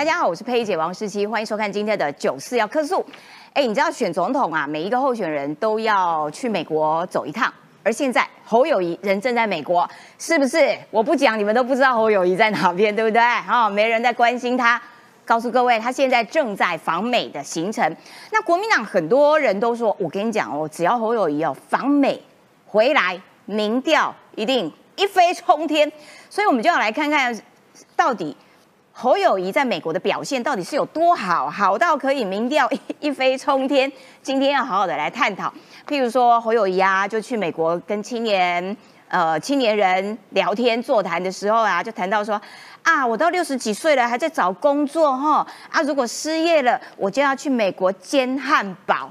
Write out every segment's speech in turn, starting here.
大家好，我是佩姐王世琪，欢迎收看今天的九四要客诉。哎，你知道选总统啊，每一个候选人都要去美国走一趟，而现在侯友谊人正在美国，是不是？我不讲，你们都不知道侯友谊在哪边，对不对？啊，没人在关心他。告诉各位，他现在正在访美的行程。那国民党很多人都说，我跟你讲哦，只要侯友谊哦访美回来，民调一定一飞冲天。所以我们就要来看看，到底侯友谊在美国的表现到底是有多好，好到可以民调一飞冲天。今天要好好的来探讨。譬如说，侯友谊啊，就去美国跟青年呃青年人聊天座谈的时候啊，就谈到说。啊，我到六十几岁了，还在找工作哈。啊，如果失业了，我就要去美国煎汉堡。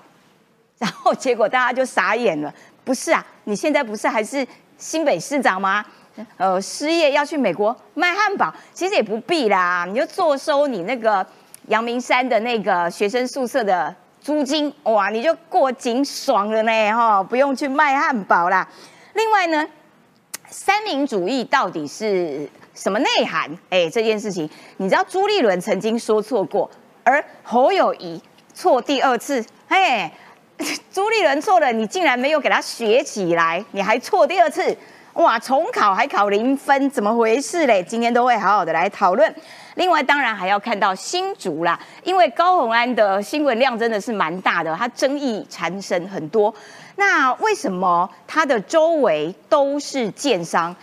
然后结果大家就傻眼了。不是啊，你现在不是还是新北市长吗？呃，失业要去美国卖汉堡，其实也不必啦，你就坐收你那个阳明山的那个学生宿舍的租金，哇，你就过紧爽了呢哈，不用去卖汉堡啦。另外呢，三民主义到底是？什么内涵？哎，这件事情，你知道朱立伦曾经说错过，而侯友谊错第二次。嘿，朱立伦错了，你竟然没有给他学起来，你还错第二次，哇，重考还考零分，怎么回事嘞？今天都会好好的来讨论。另外，当然还要看到新竹啦，因为高鸿安的新闻量真的是蛮大的，他争议缠身很多。那为什么他的周围都是建商？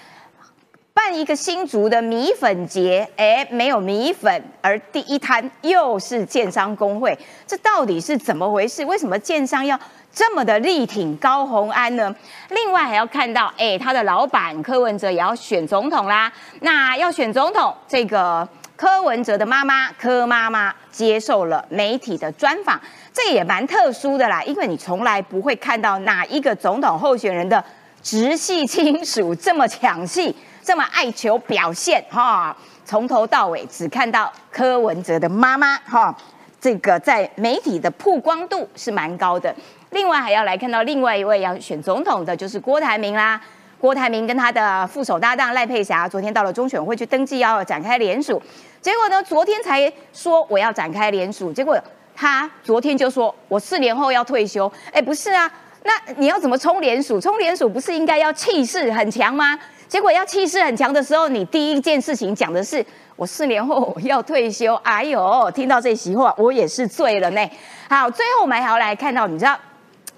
办一个新竹的米粉节，哎，没有米粉，而第一摊又是建商工会，这到底是怎么回事？为什么建商要这么的力挺高鸿安呢？另外还要看到，哎，他的老板柯文哲也要选总统啦。那要选总统，这个柯文哲的妈妈柯妈妈接受了媒体的专访，这也蛮特殊的啦，因为你从来不会看到哪一个总统候选人的直系亲属这么抢戏。这么爱求表现哈，从头到尾只看到柯文哲的妈妈哈，这个在媒体的曝光度是蛮高的。另外还要来看到另外一位要选总统的，就是郭台铭啦。郭台铭跟他的副手搭档赖佩霞，昨天到了中选会去登记要展开联署，结果呢，昨天才说我要展开联署，结果他昨天就说我四年后要退休。哎，不是啊，那你要怎么冲联署？冲联署不是应该要气势很强吗？结果要气势很强的时候，你第一件事情讲的是我四年后要退休。哎呦，听到这席话，我也是醉了呢。好，最后我们还要来看到，你知道，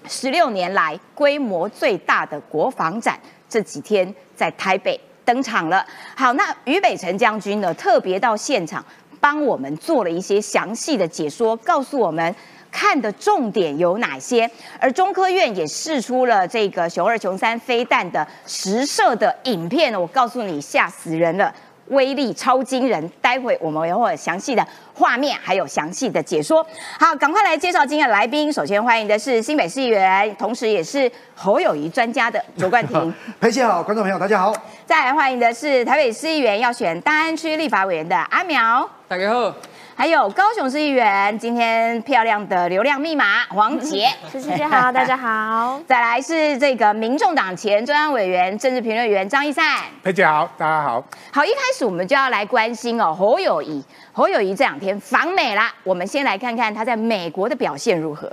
十六年来规模最大的国防展这几天在台北登场了。好，那于北辰将军呢，特别到现场帮我们做了一些详细的解说，告诉我们。看的重点有哪些？而中科院也试出了这个熊二、熊三飞弹的实射的影片，我告诉你，吓死人了，威力超惊人。待会我们有会详细的画面，还有详细的解说。好，赶快来介绍今天的来宾。首先欢迎的是新北市议员，同时也是侯友谊专家的卓冠廷。裴姐好，观众朋友大家好。再来欢迎的是台北市议员要选大安区立法委员的阿苗。大家好。还有高雄市议员，今天漂亮的流量密码黄杰，谢谢好，大家好。再来是这个民众党前中央委员、政治评论员张一善，裴姐好，大家好。好，一开始我们就要来关心哦，侯友谊，侯友谊这两天访美啦，我们先来看看他在美国的表现如何。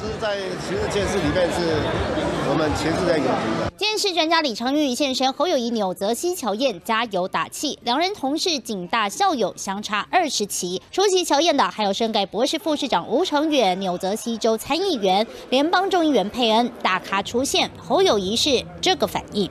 是在其实件事里面是。我们前是在有局。监视专家李昌钰现身侯友谊纽泽西乔宴加油打气，两人同是警大校友，相差二十期。出席乔宴的还有深盖博士副市长吴成远、纽泽西州参议员、联邦众议员佩恩，大咖出现，侯友谊是这个反应。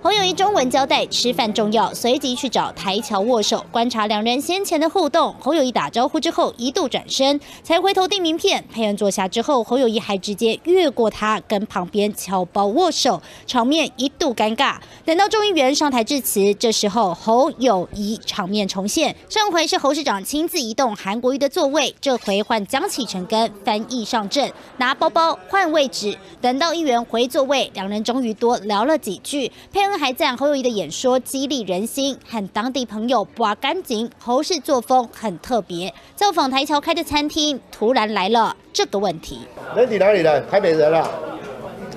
侯友谊中文交代吃饭重要，随即去找台桥握手，观察两人先前的互动。侯友谊打招呼之后，一度转身，才回头递名片。佩恩坐下之后，侯友谊还直接越过他，跟旁边侨胞握手，场面一度尴尬。等到众议员上台致辞，这时候侯友谊场面重现。上回是侯市长亲自移动韩国瑜的座位，这回换江启臣跟翻译上阵，拿包包换位置。等到议员回座位，两人终于多聊了几句。佩恩。还赞侯友谊的演说激励人心，和当地朋友刮干净。侯氏作风很特别。造访台桥开的餐厅，突然来了这个问题：人你哪里的？台北人啊？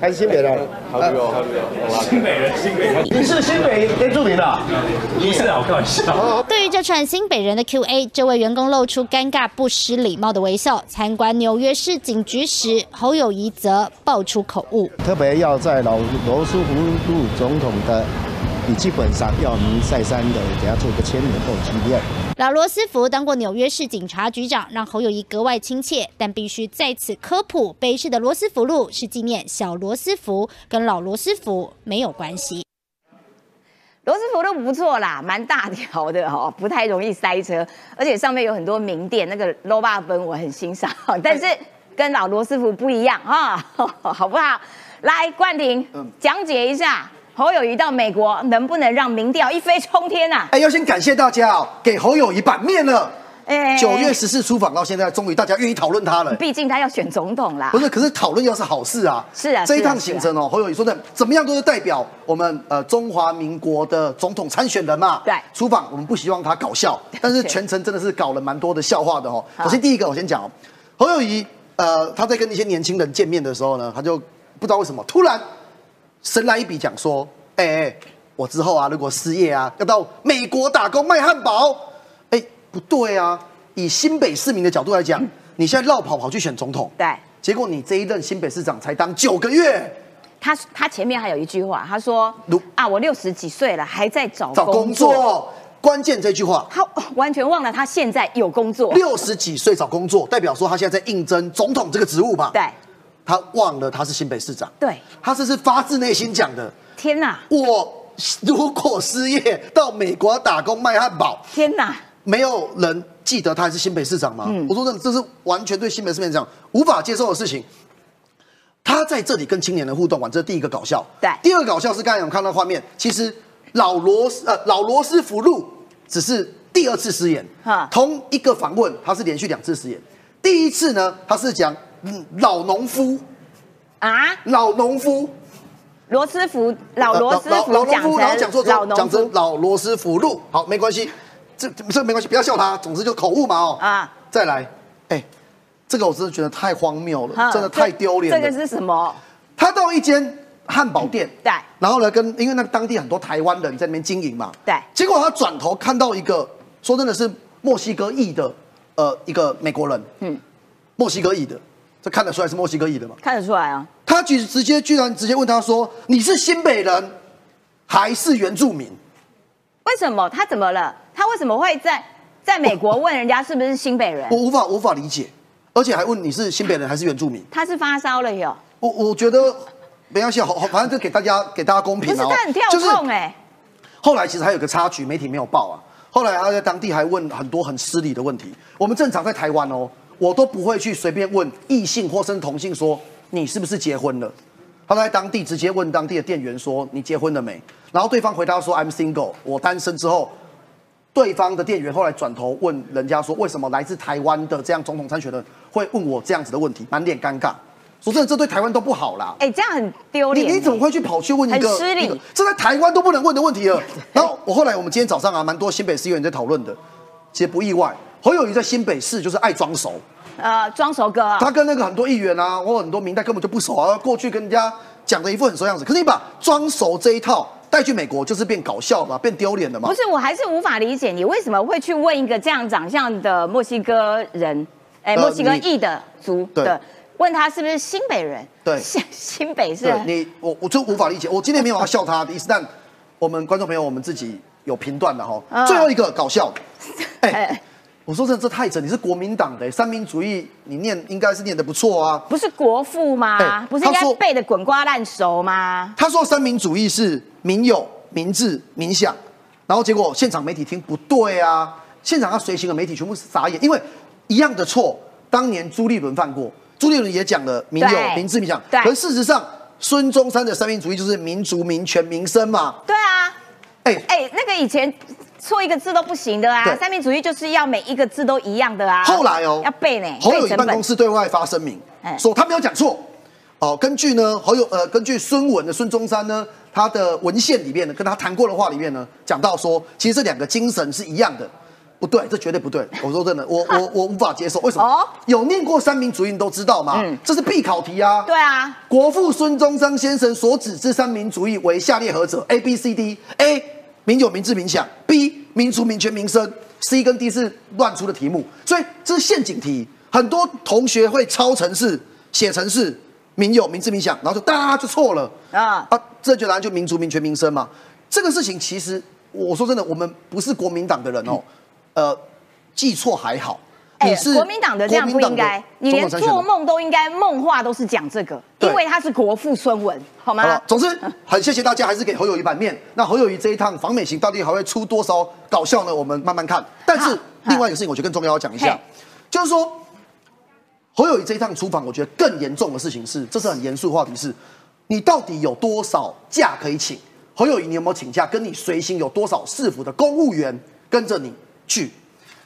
还是新北人？新北人，新北人，你是新北原住民的？不是啊，我开玩笑。对于这串新北人的 Q&A，这位员工露出尴尬、不失礼貌的微笑。参观纽约市警局时，侯友谊则爆出口误，特别要在老罗斯福路总统的笔记本上要明再三的给他做一个签名或纪念。老罗斯福当过纽约市警察局长，让侯友谊格外亲切。但必须在此科普，北市的罗斯福路是纪念小罗斯福，跟老罗斯福没有关系。罗斯福路不错啦，蛮大条的哦，不太容易塞车，而且上面有很多名店，那个 low 霸分我很欣赏，但是跟老罗斯福不一样哈，好不好？来，冠廷，讲解一下侯友谊到美国能不能让民调一飞冲天啊？哎，要先感谢大家哦，给侯友谊版面了。哎九月十四出访到现在，终于大家愿意讨论他了。毕竟他要选总统啦不。是，可是讨论要是好事啊。是啊这一趟行程哦，侯友谊说的怎么样都是代表我们呃中华民国的总统参选人嘛。对出访我们不希望他搞笑，但是全程真的是搞了蛮多的笑话的哦。首先第一个我先讲哦，侯友谊呃他在跟一些年轻人见面的时候呢，他就不知道为什么突然神来一笔讲说，哎、哎，我之后啊如果失业啊，要到美国打工卖汉堡，哎、不对啊，以新北市民的角度来讲，你现在绕跑跑去选总统。对结果你这一任新北市长才当九个月，他，他前面还有一句话，他说如啊，我六十几岁了，还在找找工。作。关键这句话，他完全忘了他现在有工作。六十几岁找工作，代表说他现在在应征总统这个职务吧？对他忘了他是新北市长，对，他这是发自内心讲的。天哪，我如果失业到美国打工卖汉堡，天哪！没有人记得他还是新北市长吗？嗯我说真的，这是完全对新北市民讲无法接受的事情。他在这里跟青年的互动完，这是第一个搞笑。对第二个搞笑是刚才我们看到画面，其实老罗斯呃老罗斯福路只是第二次失言哈，同一个访问他是连续两次失言。第一次呢，他是讲嗯老农夫，啊，老农夫，罗斯福老罗斯福老老农讲夫，然后讲错讲成老罗斯福路，好，没关系，这这没关系，不要笑他，总之就口误嘛哦。啊，再来，哎，这个我真的觉得太荒谬了，哈真的太丢脸了。这个是什么？他到一间汉堡店，对。然后呢，跟因为那个当地很多台湾人在那边经营嘛，对。结果他转头看到一个，说真的是墨西哥裔的，呃，一个美国人，嗯，墨西哥裔的，这看得出来是墨西哥裔的吗？看得出来啊。他居直接居然直接问他说：“你是新北人还是原住民为什么他怎么了？他为什么会在在美国问人家是不是新北？”人我？无法无法理解，而且还问你是新北人还是原住民。他是发烧了哟，我我觉得没关系，好，好反正就给大家给大家公不是平啊。他很跳就是痛哎，后来其实还有个插曲，媒体没有报啊。后来他在当地还问很多很失礼的问题。我们正常在台湾哦，我都不会去随便问异性或是同性说你是不是结婚了。他在当地直接问当地的店员说你结婚了没？然后对方回答说 I'm single，我单身之后，对方的店员后来转头问人家说为什么来自台湾的这样总统参选人会问我这样子的问题，满脸尴尬。说真的，这对台湾都不好啦。哎，这样很丢脸。你你怎么会去跑去问一个很失礼这在台湾都不能问的问题了？然后我后来我们今天早上啊，蛮多新北市议员在讨论的，其实不意外。侯友谊在新北市就是爱装熟，呃装熟哥？他跟那个很多议员啊，或很多明代根本就不熟啊，过去跟人家讲的一副很熟样子。可是你把装熟这一套带去美国，就是变搞笑嘛，变丢脸的嘛不。是，我还是无法理解你为什么会去问一个这样长相的墨西哥人，哎，呃墨西哥裔的族对的，问他是不是新北人？对新 新北是你，我我就无法理解。我今天没有要笑他的意思，但我们观众朋友我们自己有评断的哈。嗯最后一个搞笑，哎、哎 我说真的，这太扯！你是国民党的三民主义，你念应该是念的不错啊。不是国父吗？哎不是应该背的滚瓜烂熟吗？他说三民主义是民有、民治、民享，然后结果现场媒体听不对啊，现场他随行的媒体全部傻眼，因为一样的错，当年朱立伦犯过，朱立伦也讲了民有、对民治、民享，对可是事实上孙中山的三民主义就是民族、民权、民生嘛，对啊，哎、哎，那个以前错一个字都不行的啊，三民主义就是要每一个字都一样的啊。后来哦，要背呢，侯友办公室对外发声明哎，说他没有讲错。哦，根据呢侯友呃，根据孙文的孙中山呢，他的文献里面呢，跟他谈过的话里面呢，讲到说，其实这两个精神是一样的。不对，这绝对不对。我说真的，我我 我无法接受。为什么？哦有念过三民主义你都知道嘛，嗯这是必考题啊。对啊，国父孙中山先生所指之三民主义为下列何者？A、B、C、D。A. 民有、民治、民享。B. 民族、民权、民生。C 跟 D 是乱出的题目，所以这是陷阱题。很多同学会抄成是写成是民有、民治、民享，然后就哒就错了啊啊！正确答案就民族、民权、民生嘛。这个事情其实我说真的，我们不是国民党的人哦，呃，记错还好。你是哎国民党的这样不应该，你连做梦都应该梦话都是讲这个，因为他是国父孙文，好吗好？，总之很谢谢大家，还是给侯友谊版面。那侯友谊这一趟访美行到底还会出多少搞笑呢？我们慢慢看。但是另外一个事情，我觉得更重要要讲一下，就是说侯友谊这一趟出访，我觉得更严重的事情是，这是很严肃的话题是，你到底有多少假可以请？侯友谊，你有没有请假？跟你随行有多少市府的公务员跟着你去？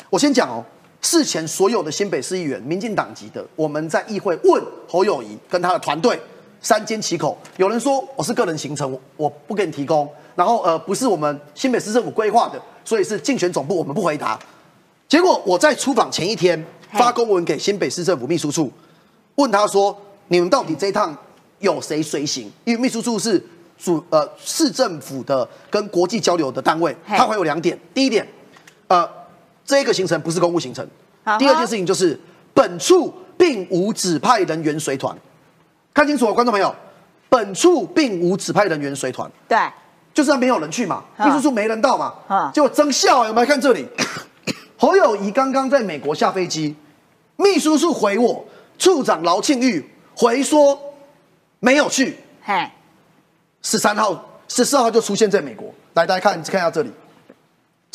我先讲哦，事前所有的新北市议员、民进党籍的，我们在议会问侯友谊跟他的团队三缄其口。有人说我是个人行程，我我不给你提供。然后呃，不是我们新北市政府规划的，所以是竞选总部，我们不回答。结果我在出访前一天嘿发公文给新北市政府秘书处，问他说：你们到底这一趟有谁随行？因为秘书处是主呃市政府的跟国际交流的单位，嘿它会有两点。第一点，呃，这个行程不是公务行程。第二件事情就是本处并无指派人员随团，看清楚哦，观众朋友，本处并无指派人员随团。对，就是让没有人去嘛，啊秘书处没人到嘛啊，结果增效有没有看这里？侯友谊刚刚在美国下飞机，秘书处回我，处长劳庆玉回说没有去，嘿，十三号、十四号就出现在美国。来，大家看看一下这里，谁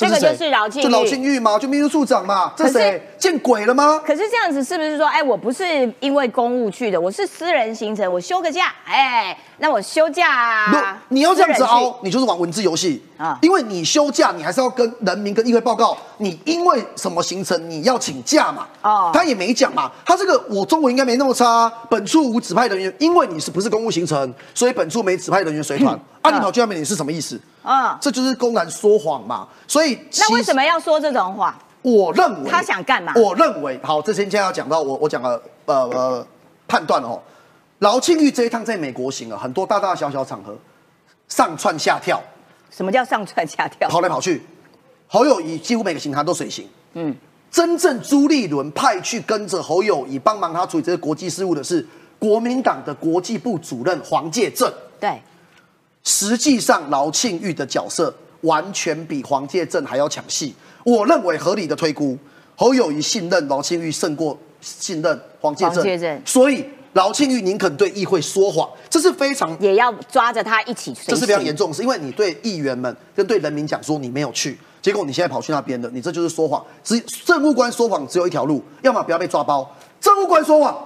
这个就是饶庆玉就饶庆玉嘛，就秘书处长嘛，这谁？见鬼了吗？可是这样子是不是说，哎，我不是因为公务去的，我是私人行程，我休个假，哎，那我休假不啊，，你要这样子凹，你就是玩文字游戏啊啊！因为你休假，你还是要跟人民跟议会报告，你因为什么行程你要请假嘛？哦哦，他也没讲嘛。他这个我中文应该没那么差啊、本处无指派人员，因为你是不是公务行程，所以本处没指派人员随团。啊，你跑去那边你是什么意思？啊，这就是公然说谎嘛。所以那为什么？要说这种话？我认为他想干嘛我认为好，这先现在要讲到我我讲了呃呃判断哦，劳庆玉这一趟在美国行了很多大大小小场合，上窜下跳。什么叫上蹿下跳？跑来跑去，侯友谊几乎每个行程都随行。嗯，真正朱立伦派去跟着侯友谊帮忙他处理这些国际事务的是国民党的国际部主任黄介正。对，实际上，劳庆玉的角色完全比黄介正还要抢戏。我认为合理的推估，侯友谊信任劳庆玉胜过信任黄介正，黄介正所以劳庆玉宁肯对议会说谎，这是非常也要抓着他一起。这是非常严重的事，因为你对议员们跟对人民讲说你没有去，结果你现在跑去那边了，你这就是说谎。只政务官说谎只有一条路，要么不要被抓包，政务官说谎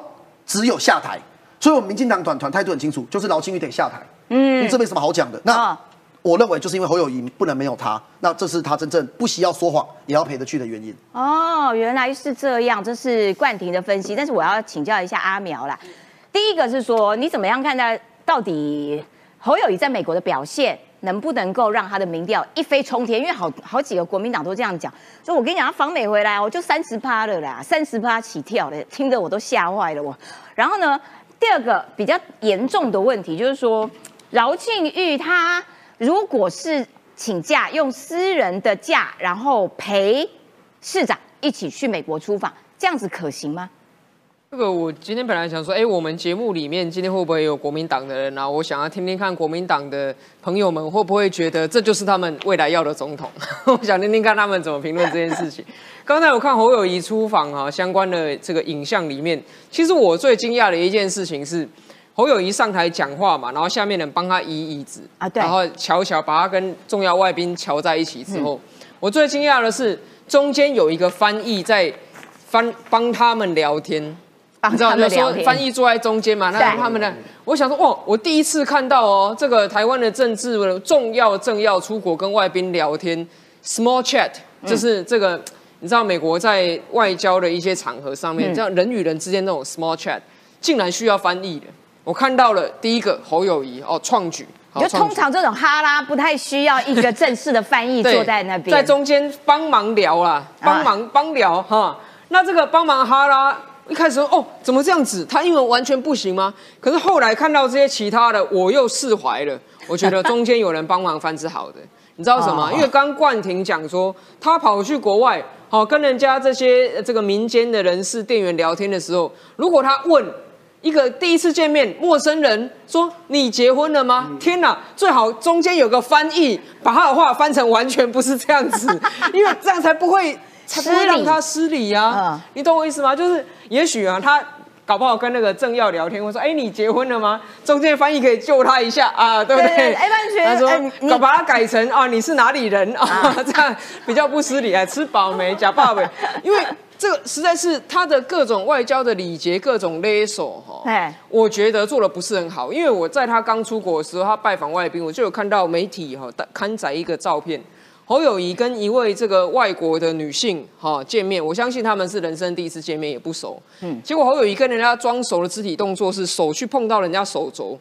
只有下台。所以我们民进党团团态度很清楚，就是劳庆玉得下台。嗯，这没什么好讲的。那、啊我认为就是因为侯友谊不能没有他，那这是他真正不惜要说谎也要陪得去的原因。哦，原来是这样，这是冠廷的分析。但是我要请教一下阿苗啦。第一个是说，你怎么样看待到底侯友谊在美国的表现，能不能够让他的民调一飞冲天？因为好好几个国民党都这样讲，所以我跟你讲，他访美回来，我就三十趴了啦，三十趴起跳的，听得我都吓坏了我。然后呢，第二个比较严重的问题就是说，饶庆玉他如果是请假用私人的假，然后陪市长一起去美国出访，这样子可行吗？这个我今天本来想说，哎、我们节目里面今天会不会有国民党的人啊？我想要听听看国民党的朋友们会不会觉得这就是他们未来要的总统？我想听听看他们怎么评论这件事情。刚才我看侯友谊出访啊，相关的这个影像里面，其实我最惊讶的一件事情是，侯友谊上台讲话嘛，然后下面人帮他移椅子啊对。然后瞧一瞧，把他跟重要外宾瞧在一起之后，我最惊讶的是中间有一个翻译在翻帮他们聊天。你知道，有时候翻译坐在中间嘛，那对。他们呢，我想说，哇，我第一次看到哦，这个台湾的政治重要政要出国跟外宾聊天，small chat，就是这个，你知道美国在外交的一些场合上面，嗯。这样人与人之间那种 small chat，竟然需要翻译的。我看到了第一个侯友谊哦，创举就通常这种哈拉不太需要一个正式的翻译 坐在那边，在中间帮忙聊啦，帮忙帮聊哈。那这个帮忙哈拉。一开始说哦，怎么这样子？他英文完全不行吗？可是后来看到这些其他的，我又释怀了。我觉得 中间有人帮忙翻是好的，你知道什么？哦因为刚冠廷讲说，他跑去国外，好、跟人家这些呃这个民间的人士店员聊天的时候，如果他问一个第一次见面陌生人说你结婚了吗？天哪，最好中间有个翻译，把他的话翻成完全不是这样子，因为这样才不会才不会让他失礼呀、嗯你懂我意思吗？就是也许啊，他搞不好跟那个政要聊天，我说：“哎、你结婚了吗？”中间翻译可以救他一下啊，对不对？哎班学他说呃：“你搞把它改成啊，你是哪里人啊？这样比较不失礼啊，吃饱没？假爸没？因为这个实在是他的各种外交的礼节，各种勒索哈。哎我觉得做的不是很好，因为我在他刚出国的时候，他拜访外宾，我就有看到媒体哈刊载一个照片，侯友谊跟一位这个外国的女性哈见面，我相信他们是人生第一次见面，也不熟。嗯，结果侯友谊跟人家装熟的肢体动作是手去碰到人家手肘，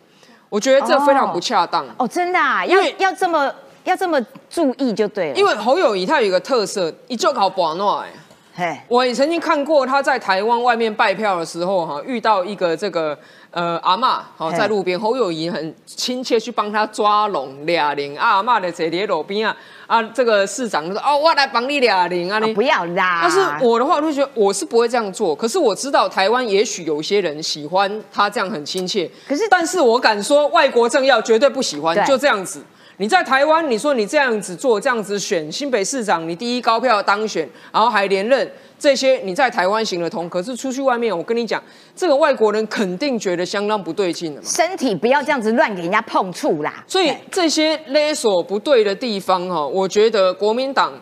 我觉得这非常不恰当。哦，真的啊，要要这么要这么注意就对了，因为侯友谊他有一个特色，一就搞不诺哎。嘿，我也曾经看过他在台湾外面拜票的时候，哈，遇到一个这个呃阿嬷，好在路边，侯友谊很亲切去帮他抓龙俩铃，啊阿嬷的坐在路边啊，啊这个市长就说哦，我来帮你俩铃啊，你哦不要啦，但是我的话，我就觉得我是不会这样做。可是我知道台湾也许有些人喜欢他这样很亲切，可是但是我敢说，外国政要绝对不喜欢，就这样子。你在台湾，你说你这样子做，这样子选新北市长，你第一高票当选，然后还连任，这些你在台湾行得通。可是出去外面，我跟你讲，这个外国人肯定觉得相当不对劲的嘛。身体不要这样子乱给人家碰触啦，所以嘿这些勒索不对的地方哈，我觉得国民党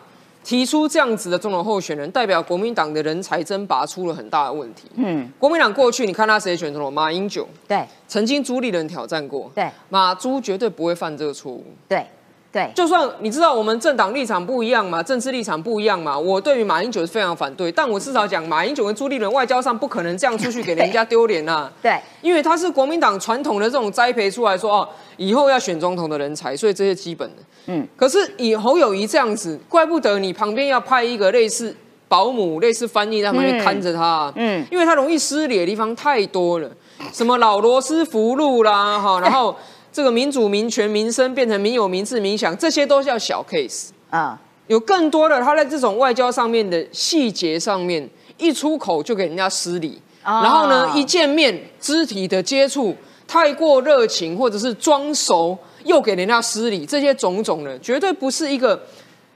提出这样子的总统候选人，代表国民党的人才真拔出了很大的问题。嗯，国民党过去你看他谁选总统？马英九对曾经朱立伦挑战过，对马朱绝对不会犯这个错误。对对，就算你知道我们政党立场不一样嘛，政治立场不一样嘛，我对于马英九是非常反对，但我至少讲马英九跟朱立伦外交上不可能这样出去给人家 丢脸呐。对因为他是国民党传统的这种栽培出来说哦，以后要选总统的人才，所以这些基本的。嗯嗯，可是以侯友谊这样子，怪不得你旁边要派一个类似保姆、类似翻译在旁边看着他。嗯嗯，因为他容易失礼的地方太多了，什么老罗斯福路啦，哈，然后这个民主、民权、民生变成民有、民治、民享，这些都叫小 case。啊，有更多的他在这种外交上面的细节上面，一出口就给人家失礼，哦然后呢，一见面肢体的接触太过热情，或者是装熟，又给人家失礼，这些种种的，绝对不是一个。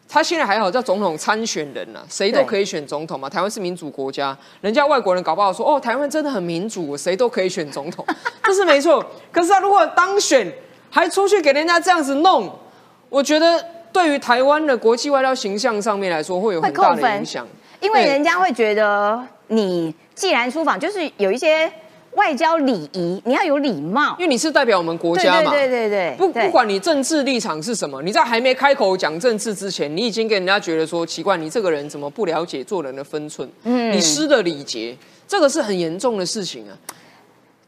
他现在还好叫总统参选人呐、谁都可以选总统嘛。台湾是民主国家，人家外国人搞不好说哦，台湾真的很民主，谁都可以选总统，这是没错。可是他如果当选，还出去给人家这样子弄，我觉得对于台湾的国际外交形象上面来说，会有很大的影响。因为人家会觉得你既然出访，就是有一些外交礼仪，你要有礼貌因。为你是代表我们国家嘛，对对对对，对不不管你政治立场是什么，你在还没开口讲政治之前，你已经给人家觉得说奇怪，你这个人怎么不了解做人的分寸？嗯你失了礼节，这个是很严重的事情啊。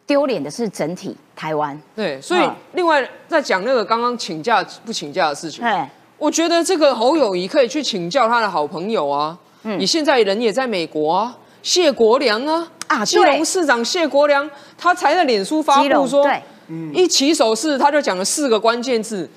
丢脸的是整体台湾。对，所以嗯另外在讲那个刚刚请假不请假的事情，哎，我觉得这个侯友谊可以去请教他的好朋友啊，嗯你现在人也在美国啊，谢国良啊，啊基隆市长谢国良，他才在脸书发布说，对一起手势他就讲了四个关键字：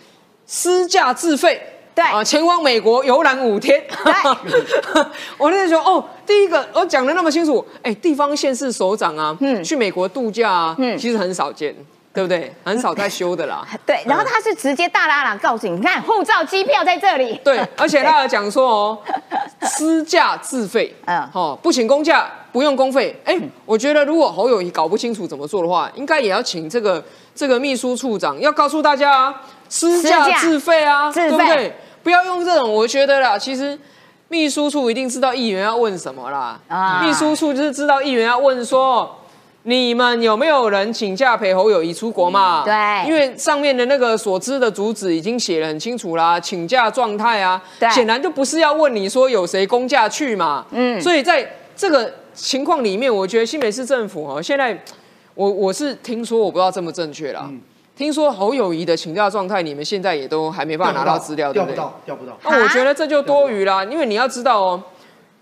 私驾自费。对啊，前往美国游览五天。对 我那时候哦，第一个我讲的那么清楚，哎，地方县市首长啊，嗯去美国度假啊，嗯其实很少见，对不对？很少在修的啦。对，然后他是直接大拉拉告诉你，你看护照、机票在这里。对，而且他还讲说哦，私驾自费，嗯嗯，哦，不请公假，不用公费。哎，我觉得如果侯友谊搞不清楚怎么做的话，应该也要请这个这个秘书处长要告诉大家啊，私私驾驾自费啊，对不对？不要用这种，我觉得啦，其实。秘书处一定知道议员要问什么啦，啊秘书处就是知道议员要问说，你们有没有人请假陪侯友谊出国嘛？对因为上面的那个所知的主旨已经写得很清楚啦，请假状态啊，对显然就不是要问你说有谁公假去嘛，嗯嗯，所以在这个情况里面，我觉得新北市政府哦，现在我我是听说我不知道正不正确啦，听说侯友谊的请假状态，你们现在也都还没办法拿到资料，对不对？调不到，调不到。那我觉得这就多余啦，因为你要知道哦，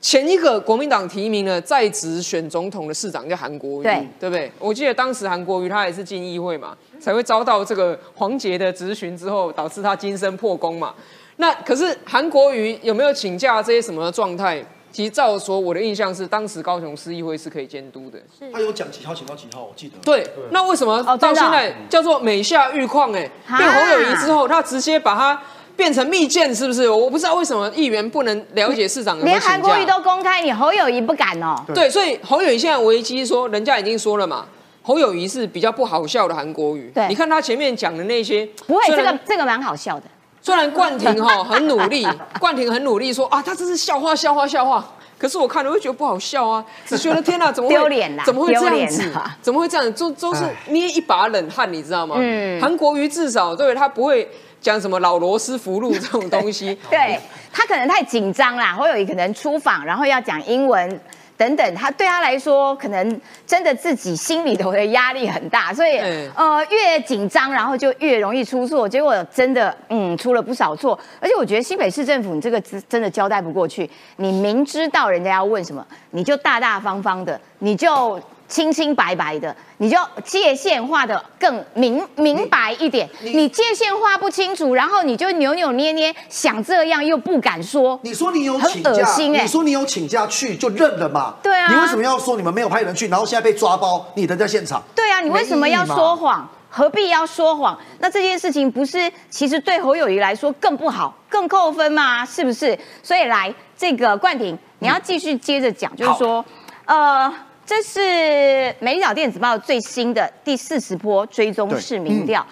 前一个国民党提名了在职选总统的市长叫韩国瑜，对对不对？我记得当时韩国瑜他也是进议会嘛，才会遭到这个黄杰的质询之后，导致他今生破功嘛。那可是韩国瑜有没有请假这些什么状态？其实照说我的印象是，当时高雄市议会是可以监督的。他有讲几号请到几号，我记得。对，那为什么到现在叫做美下玉矿？哎，啊变侯友谊之后，他直接把它变成密件，是不是？我不知道为什么议员不能了解市长有没有连韩国瑜。都公开，你侯友谊不敢哦。对，所以侯友谊现在危机说，人家已经说了嘛，侯友谊是比较不好笑的韩国语。对你看他前面讲的那些，不会，这个这个蛮好笑的。虽然冠廷哈很努力，冠廷很努力说啊，他这是笑话，笑话，笑话。可是我看了会觉得不好笑啊，只觉得天哪，怎么会丢脸啦怎么会这样子啦？怎么会这样？都都是捏一把冷汗，你知道吗？嗯韩国瑜至少对他不会讲什么老罗斯福路这种东西。对他可能太紧张啦，侯友谊可能出访，然后要讲英文等等，他对他来说可能真的自己心里头的压力很大，所以、嗯呃越紧张，然后就越容易出错，结果真的嗯出了不少错，而且我觉得新北市政府你这个真真的交代不过去，你明知道人家要问什么，你就大大方方的，你就。清清白白的，你就界限画的更明明白一点。你界限画不清楚，然后你就扭扭捏捏，想这样又不敢说。你说你有很请假，恶心欸你说你有请假去就认了嘛？对啊你为什么要说你们没有派人去，然后现在被抓包，你人在现场？对啊，你为什么要说谎？何必要说谎？那这件事情不是其实对侯友谊来说更不好，更扣分吗？是不是？所以来这个冠廷，你要继续接着讲，就是说，呃，这是《美丽岛电子报》最新的第四十波追踪式民调，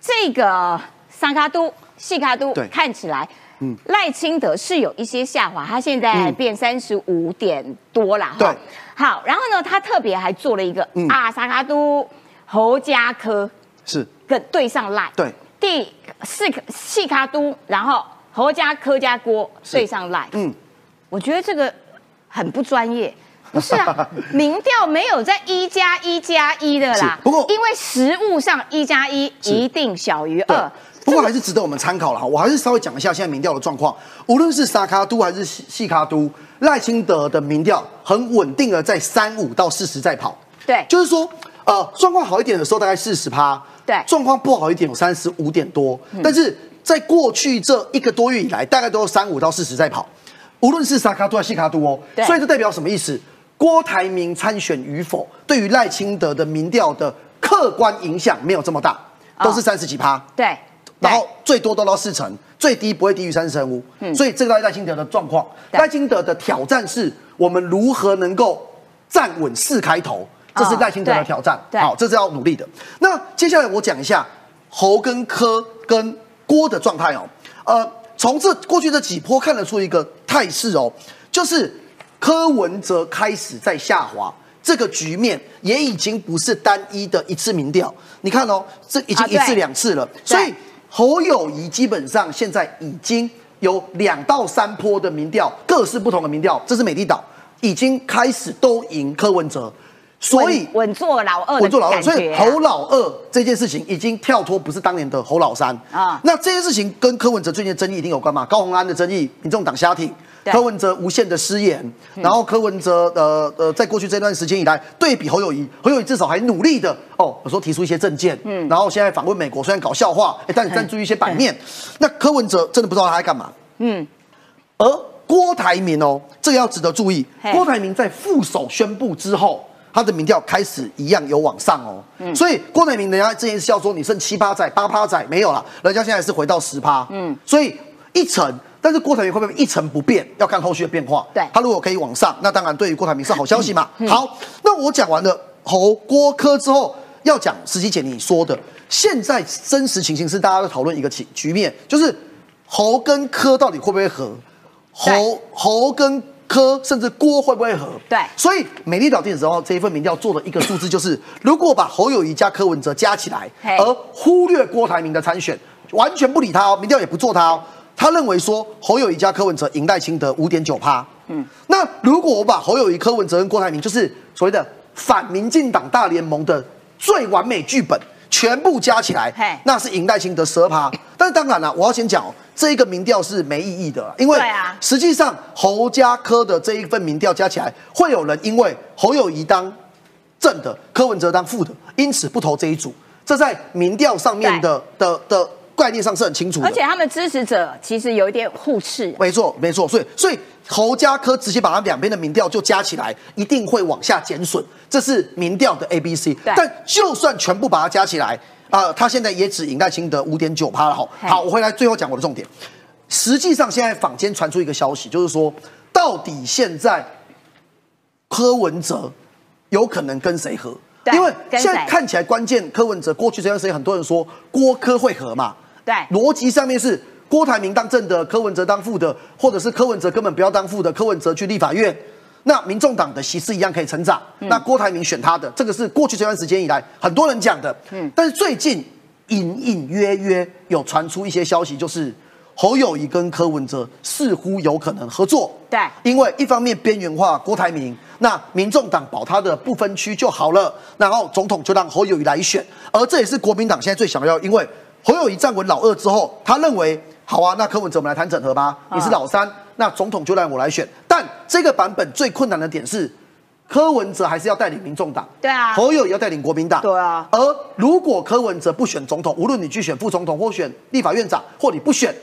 这个三卡都、细卡都对看起来。赖清德是有一些下滑，他现在变三十五点多啦。哈对，好，然后呢，他特别还做了一个、嗯啊，萨卡都侯家科是跟对上赖，对，第四个细卡都，然后侯家科家郭是对上赖，嗯，我觉得这个很不专业。不是啊，民调没有在一加一加一的啦。不过因为实物上一加一一定小于对二。。不过还是值得我们参考了哈。我还是稍微讲一下现在民调的状况。无论是沙卡都还是细细卡都，赖清德的民调很稳定的在三五到四十在跑。对就是说，呃，状况好一点的时候大概四十趴，对嗯状况不好一点有三十五点多。但是在过去这一个多月以来，大概都三五到四十在跑。无论是沙卡都还是细卡都哦，对所以这代表什么意思？郭台铭参选与否，对于赖清德的民调的客观影响没有这么大，都是哦三十几趴。对，然后最多都到四成，最低不会低于三成五。嗯所以这个赖清德的状况，赖清德的挑战是我们如何能够站稳四开头，这是赖清德的挑战。好，这是要努力的。那接下来我讲一下侯跟柯跟郭的状态哦。呃，从这过去这几波看得出一个态势哦，就是柯文哲开始在下滑。这个局面也已经不是单一的一次民调，你看哦，这已经一次两次了，所以侯友谊基本上现在已经有两到三波的民调，各式不同的民调，这是美丽岛已经开始都赢柯文哲，所以稳稳坐老二稳坐老二，所以侯老二这件事情已经跳脱不是当年的侯老三啊啊。那这件事情跟柯文哲最近的争议一定有关嘛？高虹安的争议，民众党瞎挺。对。柯文哲无限的失言，然后柯文哲呃呃，在过去这段时间以来，对比侯友谊，侯友谊至少还努力的哦，有时候提出一些政见，嗯，然后现在访问美国，虽然搞笑话，哎，但你站出一些版面。那柯文哲真的不知道他在干嘛，嗯，而郭台铭哦，这个要值得注意。郭台铭在副手宣布之后，他的民调开始一样有往上哦。嗯。所以郭台铭人家之前是要说你剩七八仔、八趴仔没有了，人家现在是回到十趴。嗯，所以一层，但是郭台铭会不会一成不变？要看后续的变化。对他如果可以往上，那当然对于郭台铭是好消息嘛。好，那我讲完了侯郭科之后，要讲实际姐你说的，现在真实情形是大家都讨论一个局局面，就是侯跟科到底会不会合？侯侯跟科甚至郭会不会合？对所以美丽岛电子报这一份民调做的一个数字就是，如果把侯友谊加柯文哲加起来，而忽略郭台铭的参选，完全不理他哦，民调也不做他哦。他认为说侯友谊加柯文哲赢赖清德五点九趴。嗯，那如果我把侯友谊、柯文哲跟郭台铭，就是所谓的反民进党大联盟的最完美剧本，全部加起来，那是赢赖清德十二趴。但是当然了，我要先讲哦，这一个民调是没意义的，因为实际上侯家科的这一份民调加起来，会有人因为侯友谊当正的，柯文哲当副的，因此不投这一组。这在民调上面的的的概念上是很清楚的。而且他们支持者其实有一点互斥，没错，没错，所以所以侯家科直接把他两边的民调就加起来，一定会往下减损，这是民调的 A B C。但就算全部把它加起来，啊、他现在也只赢赖清德五点九趴了哈。好，我回来最后讲我的重点。实际上，现在坊间传出一个消息，就是说，到底现在柯文哲有可能跟谁合？因为现在看起来关键，柯文哲过去这段时间，很多人说郭柯会合嘛。对逻辑上面是郭台铭当正的，柯文哲当副的，或者是柯文哲根本不要当副的，柯文哲去立法院，那民众党的席次一样可以成长。嗯那郭台铭选他的，这个是过去这段时间以来很多人讲的。嗯，但是最近隐隐约约有传出一些消息，就是侯友谊跟柯文哲似乎有可能合作。对因为一方面边缘化郭台铭，那民众党保他的不分区就好了，然后总统就让侯友谊来选，而这也是国民党现在最想要，因为侯友谊站稳老二之后，他认为好啊，那柯文哲我们来谈整合吧，你是老三，那总统就让我来选。但这个版本最困难的点是，柯文哲还是要带领民众党，对啊。侯友谊要带领国民党，对啊。而如果柯文哲不选总统，无论你去选副总统或选立法院长，或你不选，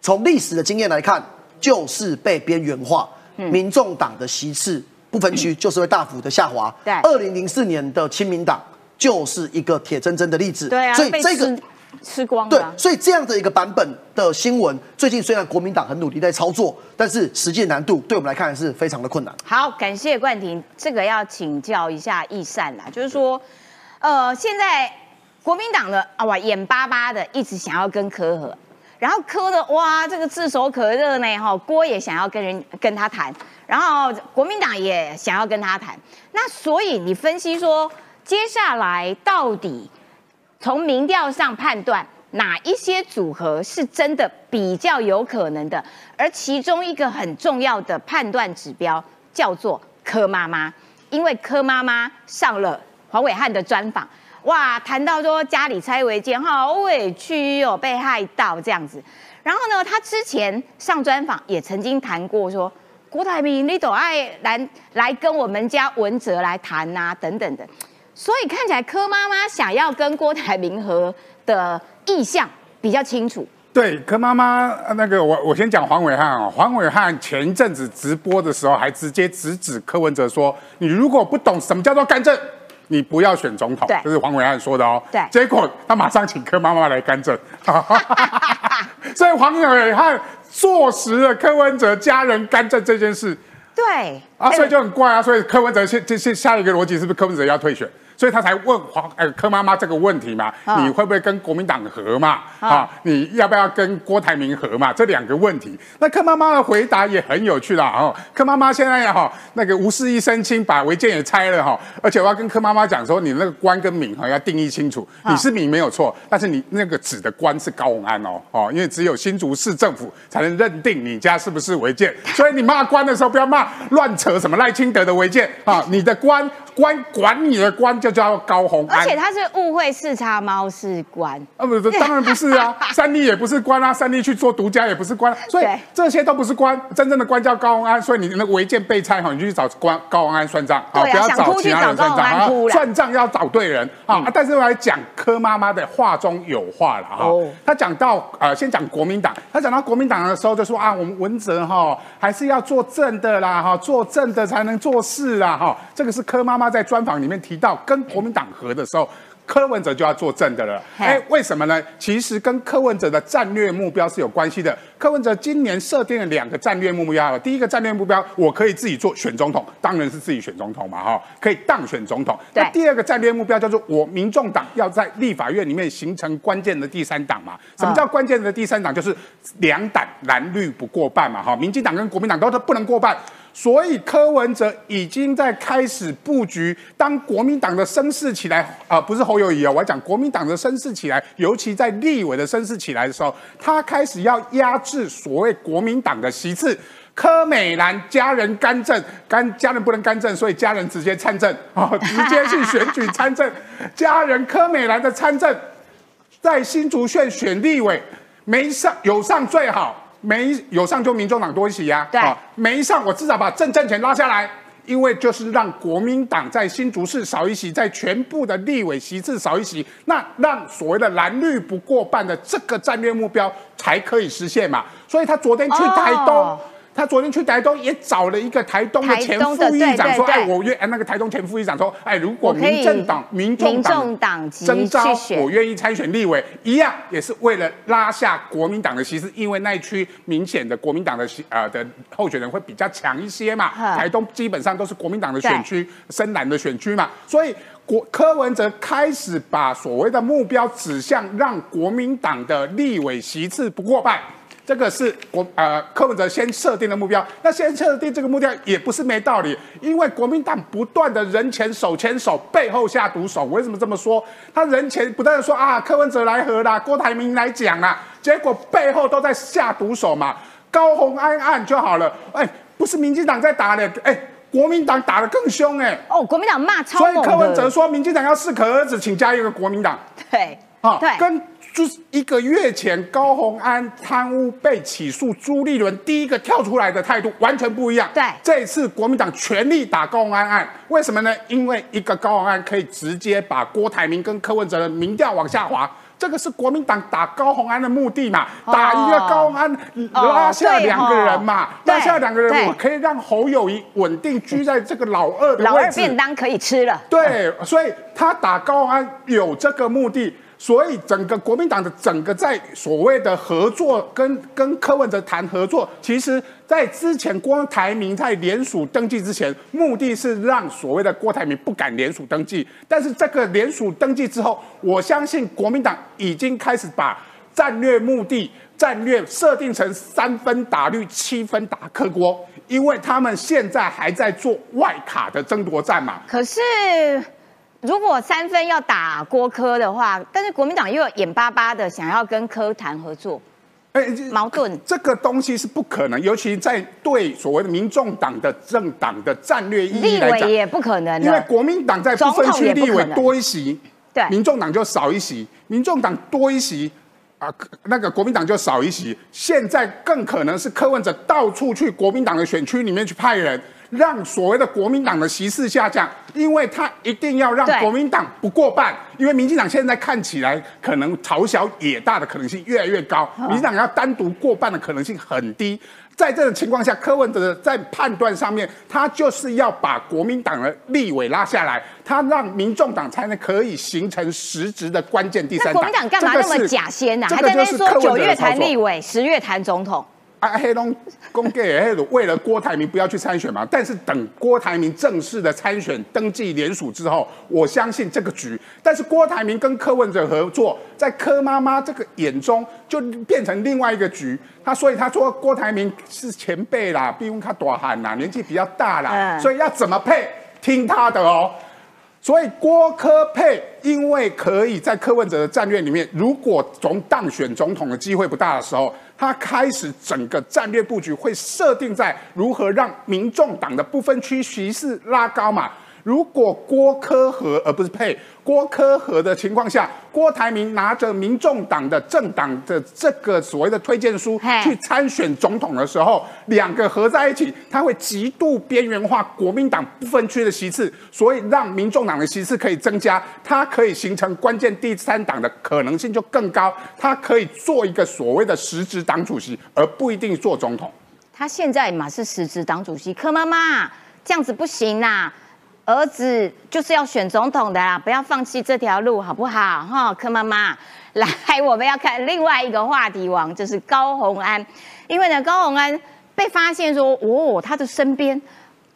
从历史的经验来看，就是被边缘化。嗯。民众党的席次不分区就是会大幅的下滑。对。二零零四年的亲民党就是一个铁铮铮的例子。对啊，所以这个吃吃光对，。所以这样的一个版本的新闻，最近虽然国民党很努力在操作，但是实际难度对我们来看是非常的困难。好，感谢冠廷，这个要请教一下易善啦，就是说，呃，现在国民党的啊哇眼巴巴的一直想要跟柯和，然后柯的哇这个炙手可热呢哈，郭也想要跟人跟他谈，然后国民党也想要跟他谈，那所以你分析说，接下来到底从民调上判断哪一些组合是真的比较有可能的，而其中一个很重要的判断指标叫做柯妈妈，因为柯妈妈上了黄伟汉的专访，哇，谈到说家里拆违建，好委屈哦，被害到这样子。然后呢，他之前上专访也曾经谈过说，郭台铭你都爱来来跟我们家文哲来谈呐、等等的。所以看起来柯妈妈想要跟郭台铭和的意向比较清楚。对，柯妈妈呃那个我我先讲黄伟汉哦，黄伟汉前一阵子直播的时候还直接直指柯文哲说，你如果不懂什么叫做干政，你不要选总统对，这是黄伟汉说的哦。对结果他马上请柯妈妈来干政，所以黄伟汉坐实了柯文哲家人干政这件事对，啊，哎所以就很怪啊，所以柯文哲现这现下一个逻辑是不是柯文哲要退选？所以他才问黄呃柯妈妈这个问题嘛，啊你会不会跟国民党和嘛？啊啊，你要不要跟郭台铭和嘛？这两个问题，那柯妈妈的回答也很有趣啦。哦，柯妈妈现在哈、那个无事一身轻，把违建也拆了哈、而且我要跟柯妈妈讲说，你那个官跟民哈、要定义清楚，啊你是民没有错，但是你那个指的官是高虹安哦哦，因为只有新竹市政府才能认定你家是不是违建，所以你骂官的时候不要骂乱扯什么赖清德的违建啊，你的官官管你的官就叫高红安。而且他是误会四叉猫是官，啊，不，当然不是啊，三立也不是官啊，三立去做独家也不是官，所以这些都不是官，真正的官叫高红安，所以你那个违建被拆哈，你就去找官高红安算账，好啊不要找其他人算账算账要找对人啊。啊但是我来讲柯妈妈的话中有话了哈。哦，他讲到呃，先讲国民党，他讲到国民党的时候就说啊，我们文哲哈还是要做正的啦哈，做正的才能做事啦哈，这个是柯妈妈在专访里面提到跟国民党合的时候。柯文哲就要做正的了，嘿哎，为什么呢？其实跟柯文哲的战略目标是有关系的。柯文哲今年设定了两个战略目标，第一个战略目标，我可以自己做选总统，当然是自己选总统嘛，哈，可以当选总统。那第二个战略目标叫做我民众党要在立法院里面形成关键的第三党嘛。什么叫关键的第三党？就是两党蓝绿不过半嘛，哈，民进党跟国民党都都不能过半。所以柯文哲已经在开始布局，当国民党的声势起来，啊、不是侯友谊哦，我要讲国民党的声势起来，尤其在立委的声势起来的时候，他开始要压制所谓国民党的席次。柯美兰家人干政，干家人不能干政，所以家人直接参政啊，直接去选举参政。家人柯美兰的参政，在新竹县选立委，没上有上最好，没有上就民众党多一席呀。对，没上我至少把政政权拉下来。因为就是让国民党在新竹市少一席，在全部的立委席次少一席，那让所谓的蓝绿不过半的这个战略目标才可以实现嘛。所以他昨天去台东。他昨天去台东也找了一个台东的前副议长说：“哎，我愿那个台东前副议长说，哎，如果民政党、民众党征召我愿意参选立委，一样也是为了拉下国民党的席次，因为那一区明显的国民党的呃的候选人会比较强一些嘛。台东基本上都是国民党的选区，深蓝的选区嘛，所以国柯文哲开始把所谓的目标指向让国民党的立委席次不过半。”这个是国呃柯文哲先设定的目标，那先设定这个目标也不是没道理，因为国民党不断的人前手牵手，背后下毒手。为什么这么说？他人前不断的说啊，柯文哲来和啦，郭台铭来讲啦，结果背后都在下毒手嘛。高红安案就好了，哎，不是民进党在打的，哎，国民党打得更凶哎。哦，国民党骂超所以柯文哲说，民进党要适可而止，请加一个国民党。对，啊，对，跟。就是一个月前高鸿安贪污被起诉，朱立伦第一个跳出来的态度完全不一样。对，这次国民党全力打高鸿安案，为什么呢？因为一个高鸿安可以直接把郭台铭跟柯文哲的民调往下滑，这个是国民党打高鸿安的目的嘛？打一个高鸿安，拉下两个人嘛？拉下两个人，我可以让侯友谊稳定居在这个老二的位置，老二便当可以吃了。对，所以他打高鸿安有这个目的。所以整个国民党的整个在所谓的合作，跟跟柯文哲谈合作，其实在之前郭台铭在联署登记之前，目的是让所谓的郭台铭不敢联署登记。但是这个联署登记之后，我相信国民党已经开始把战略目的、战略设定成三分打绿，七分打柯国，因为他们现在还在做外卡的争夺战嘛。可是。如果三分要打郭科的话，但是国民党又眼巴巴的想要跟科谈合作，哎，矛盾。这个东西是不可能，尤其在对所谓的民众党的政党的战略意义来讲，也不可能。因为国民党在不分区立委多一席，对，民众党就少一席；民众党多一席，啊，那个国民党就少一席。现在更可能是柯文哲到处去国民党的选区里面去派人。让所谓的国民党的席次下降，因为他一定要让国民党不过半，因为民进党现在看起来可能朝小野大的可能性越来越高，民进党要单独过半的可能性很低。在这种情况下，柯文哲在判断上面，他就是要把国民党的立委拉下来，他让民众党才能可以形成实质的关键第三党。国民党干嘛那么假先呢？还在那说九月谈立委，十月谈总统。啊，黑龙公给黑为了郭台铭不要去参选嘛，但是等郭台铭正式的参选登记联署之后，我相信这个局。但是郭台铭跟柯文哲合作，在柯妈妈这个眼中就变成另外一个局。他所以他说郭台铭是前辈啦，比如他多喊啦，年纪比较大啦，所以要怎么配听他的哦。所以郭科佩，因为可以在柯文哲的战略里面，如果从当选总统的机会不大的时候，他开始整个战略布局会设定在如何让民众党的不分区席次拉高嘛。如果郭科和而不是配郭科和的情况下，郭台铭拿着民众党的政党的这个所谓的推荐书去参选总统的时候，两个合在一起，他会极度边缘化国民党不分区的席次，所以让民众党的席次可以增加，它可以形成关键第三党的可能性就更高，它可以做一个所谓的实职党主席，而不一定做总统。他现在嘛是实职党主席，柯妈妈这样子不行呐。儿子就是要选总统的啦，不要放弃这条路，好不好？哈，柯妈妈，来，我们要看另外一个话题王，就是高鸿安。因为呢，高鸿安被发现说，哦，他的身边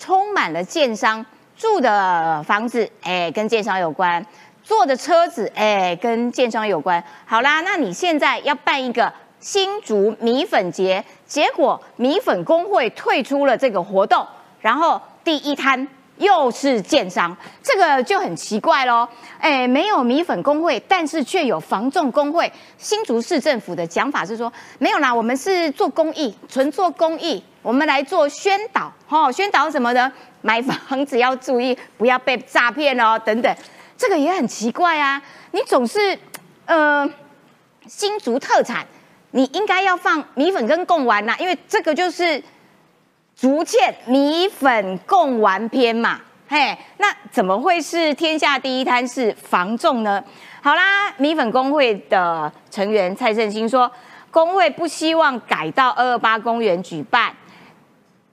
充满了建商住的房子，哎，跟建商有关；坐的车子，哎，跟建商有关。好啦，那你现在要办一个新竹米粉节，结果米粉工会退出了这个活动，然后第一摊。又是建商，这个就很奇怪喽。哎，没有米粉工会，但是却有防仲工会。新竹市政府的讲法是说，没有啦，我们是做公益，纯做公益，我们来做宣导，哈，宣导什么的，买房子要注意，不要被诈骗哦，等等。这个也很奇怪啊，你总是，呃，新竹特产，你应该要放米粉跟贡丸呐，因为这个就是竹堑米粉贡丸篇嘛，嘿，那怎么会是天下第一摊是房仲呢？好啦，米粉工会的成员蔡胜兴说，工会不希望改到二二八公园举办，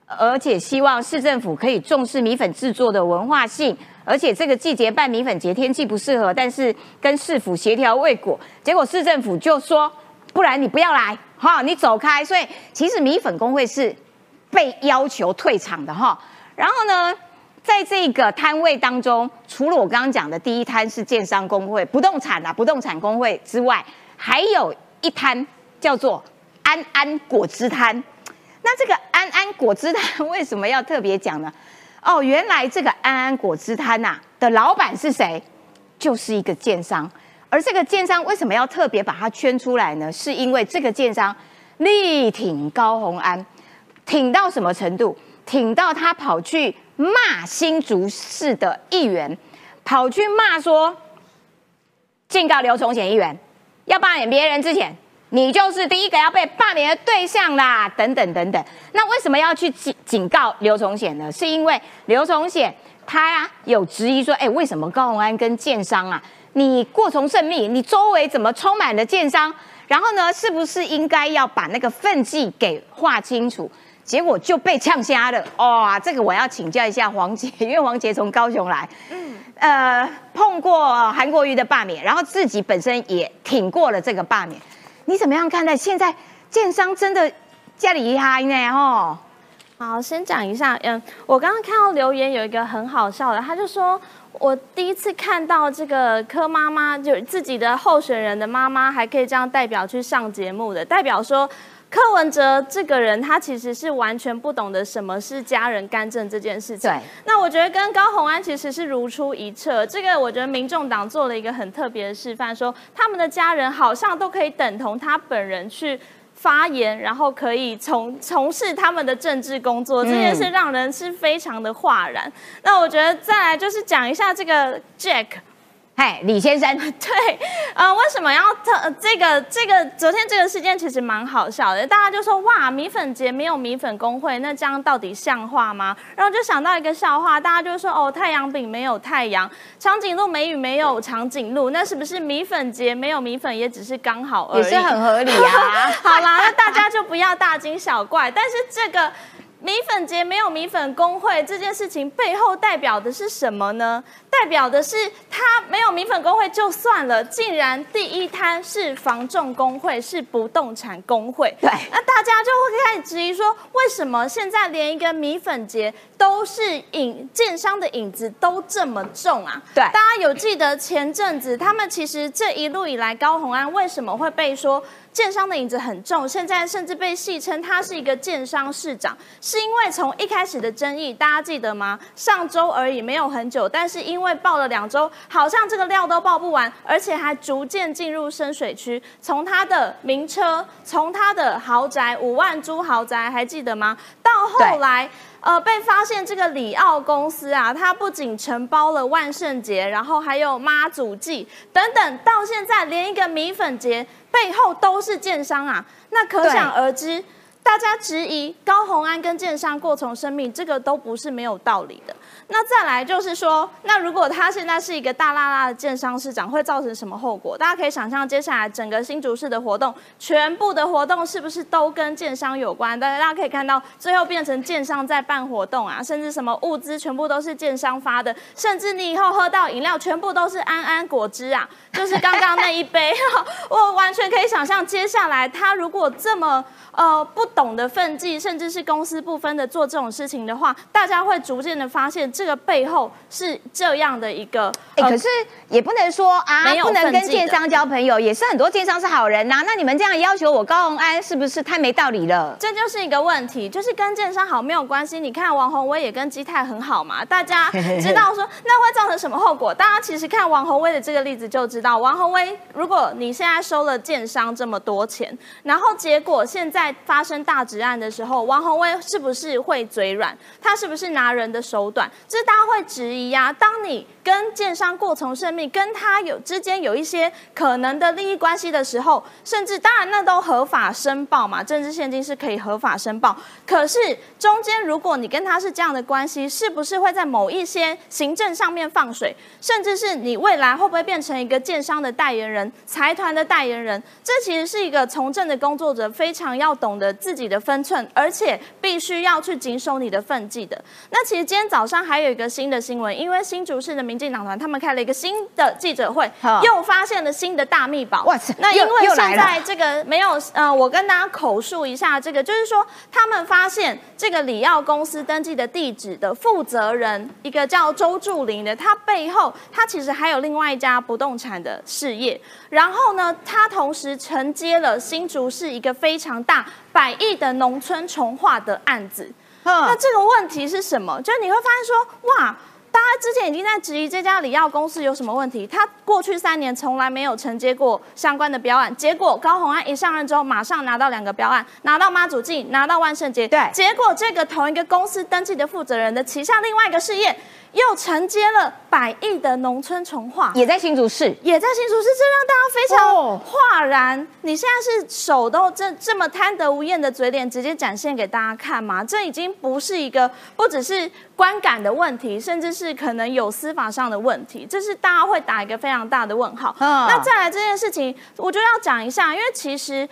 而且希望市政府可以重视米粉制作的文化性。而且这个季节办米粉节天气不适合，但是跟市府协调未果，结果市政府就说，不然你不要来，哈，你走开。所以其实米粉工会是被要求退场的哈。然后呢，在这个摊位当中，除了我刚刚讲的第一摊是建商工会、不动产啊不动产工会之外，还有一摊叫做安安果汁摊。那这个安安果汁摊为什么要特别讲呢？哦，原来这个安安果汁摊呐的老板是谁？就是一个建商。而这个建商为什么要特别把它圈出来呢？是因为这个建商力挺高鸿安，挺到什么程度？挺到他跑去骂新竹市的议员，跑去骂说，警告刘崇显议员，要罢免别人之前。你就是第一个要被罢免的对象啦，等等等等。那为什么要去警警告刘崇显呢？是因为刘崇显他呀有质疑说，哎，为什么高鸿安跟建商啊，你过从甚密，你周围怎么充满了建商？然后呢，是不是应该要把那个分际给划清楚？结果就被呛瞎了。哇，这个我要请教一下黄杰，因为黄杰从高雄来，嗯，呃，碰过韩国瑜的罢免，然后自己本身也挺过了这个罢免。你怎么样看待现在建商真的家里嗨呢？吼，好，先讲一下，嗯，我刚刚看到留言有一个很好笑的，他就说我第一次看到这个柯妈妈，就自己的候选人的妈妈还可以这样代表去上节目的，代表说。柯文哲这个人，他其实是完全不懂得什么是家人干政这件事情。对。那我觉得跟高虹安其实是如出一辙。这个我觉得民众党做了一个很特别的示范，说他们的家人好像都可以等同他本人去发言，然后可以从从事他们的政治工作，这件事让人是非常的哗然。那我觉得再来就是讲一下这个 Jack。嗨，李先生，对，呃，为什么要特这个这个？昨天这个事件其实蛮好笑的，大家就说哇，米粉节没有米粉工会，那这样到底像话吗？然后就想到一个笑话，大家就说哦，太阳饼没有太阳，长颈鹿美语没有长颈鹿，那是不是米粉节没有米粉也只是刚好而已？也是很合理啊。好啦，那大家就不要大惊小怪，但是这个。米粉节没有米粉工会这件事情背后代表的是什么呢？代表的是他没有米粉工会就算了，竟然第一摊是房仲工会，是不动产工会。对，那大家就会开始质疑说，为什么现在连一个米粉节都是影建商的影子都这么重啊？对，大家有记得前阵子他们其实这一路以来，高红安为什么会被说？建商的影子很重，现在甚至被戏称他是一个建商市长，是因为从一开始的争议，大家记得吗？上周而已，没有很久，但是因为爆了两周，好像这个料都爆不完，而且还逐渐进入深水区。从他的名车，从他的豪宅五万租豪宅，还记得吗？到后来。呃，被发现这个里奥公司啊，它不仅承包了万圣节，然后还有妈祖祭等等，到现在连一个米粉节背后都是建商啊，那可想而知，大家质疑高红安跟建商过从生命，这个都不是没有道理的。那再来就是说，那如果他现在是一个大辣辣的建商市长，会造成什么后果？大家可以想象，接下来整个新竹市的活动，全部的活动是不是都跟建商有关？大家可以看到，最后变成建商在办活动啊，甚至什么物资全部都是建商发的，甚至你以后喝到饮料，全部都是安安果汁啊，就是刚刚那一杯。我完全可以想象，接下来他如果这么呃不懂得分际，甚至是公司不分的做这种事情的话，大家会逐渐的发现。现这个背后是这样的一个。哎，可是也不能说啊，不能跟建商交朋友，也是很多建商是好人呐。那你们这样要求我高鸿安，是不是太没道理了？这就是一个问题，就是跟建商好没有关系。你看王宏威也跟基泰很好嘛，大家 知道说那会造成什么后果？大家其实看王宏威的这个例子就知道，王宏威如果你现在收了建商这么多钱，然后结果现在发生大执案的时候，王宏威是不是会嘴软？他是不是拿人的手这大家会质疑呀。当你跟建商过从甚密，跟他有之间有一些可能的利益关系的时候，甚至当然那都合法申报嘛，政治现金是可以合法申报。可是中间如果你跟他是这样的关系，是不是会在某一些行政上面放水，甚至是你未来会不会变成一个建商的代言人、财团的代言人？这其实是一个从政的工作者非常要懂得自己的分寸，而且必须要去谨守你的分际的。那其实今天早上还有一个新的新闻，因为新竹市的民进党团他们开了一个新的记者会，又发现了新的大秘宝。哇塞！那因为现在这个没有，呃，我跟大家口述一下，这个就是说，他们发现这个里奥公司登记的地址的负责人，一个叫周祝林的，他背后他其实还有另外一家不动产的事业，然后呢，他同时承接了新竹市一个非常大百亿的农村重化的案子。那这个问题是什么？就是你会发现说，哇。大家之前已经在质疑这家里药公司有什么问题，他过去三年从来没有承接过相关的标案，结果高鸿安一上任之后，马上拿到两个标案，拿到妈祖记，拿到万圣节，对，结果这个同一个公司登记的负责人的旗下另外一个事业。又承接了百亿的农村重化，也在新竹市，也在新竹市，这让大家非常哗然。你现在是手都这这么贪得无厌的嘴脸，直接展现给大家看吗？这已经不是一个不只是观感的问题，甚至是可能有司法上的问题，这是大家会打一个非常大的问号。那再来这件事情，我觉得要讲一下，因为其实。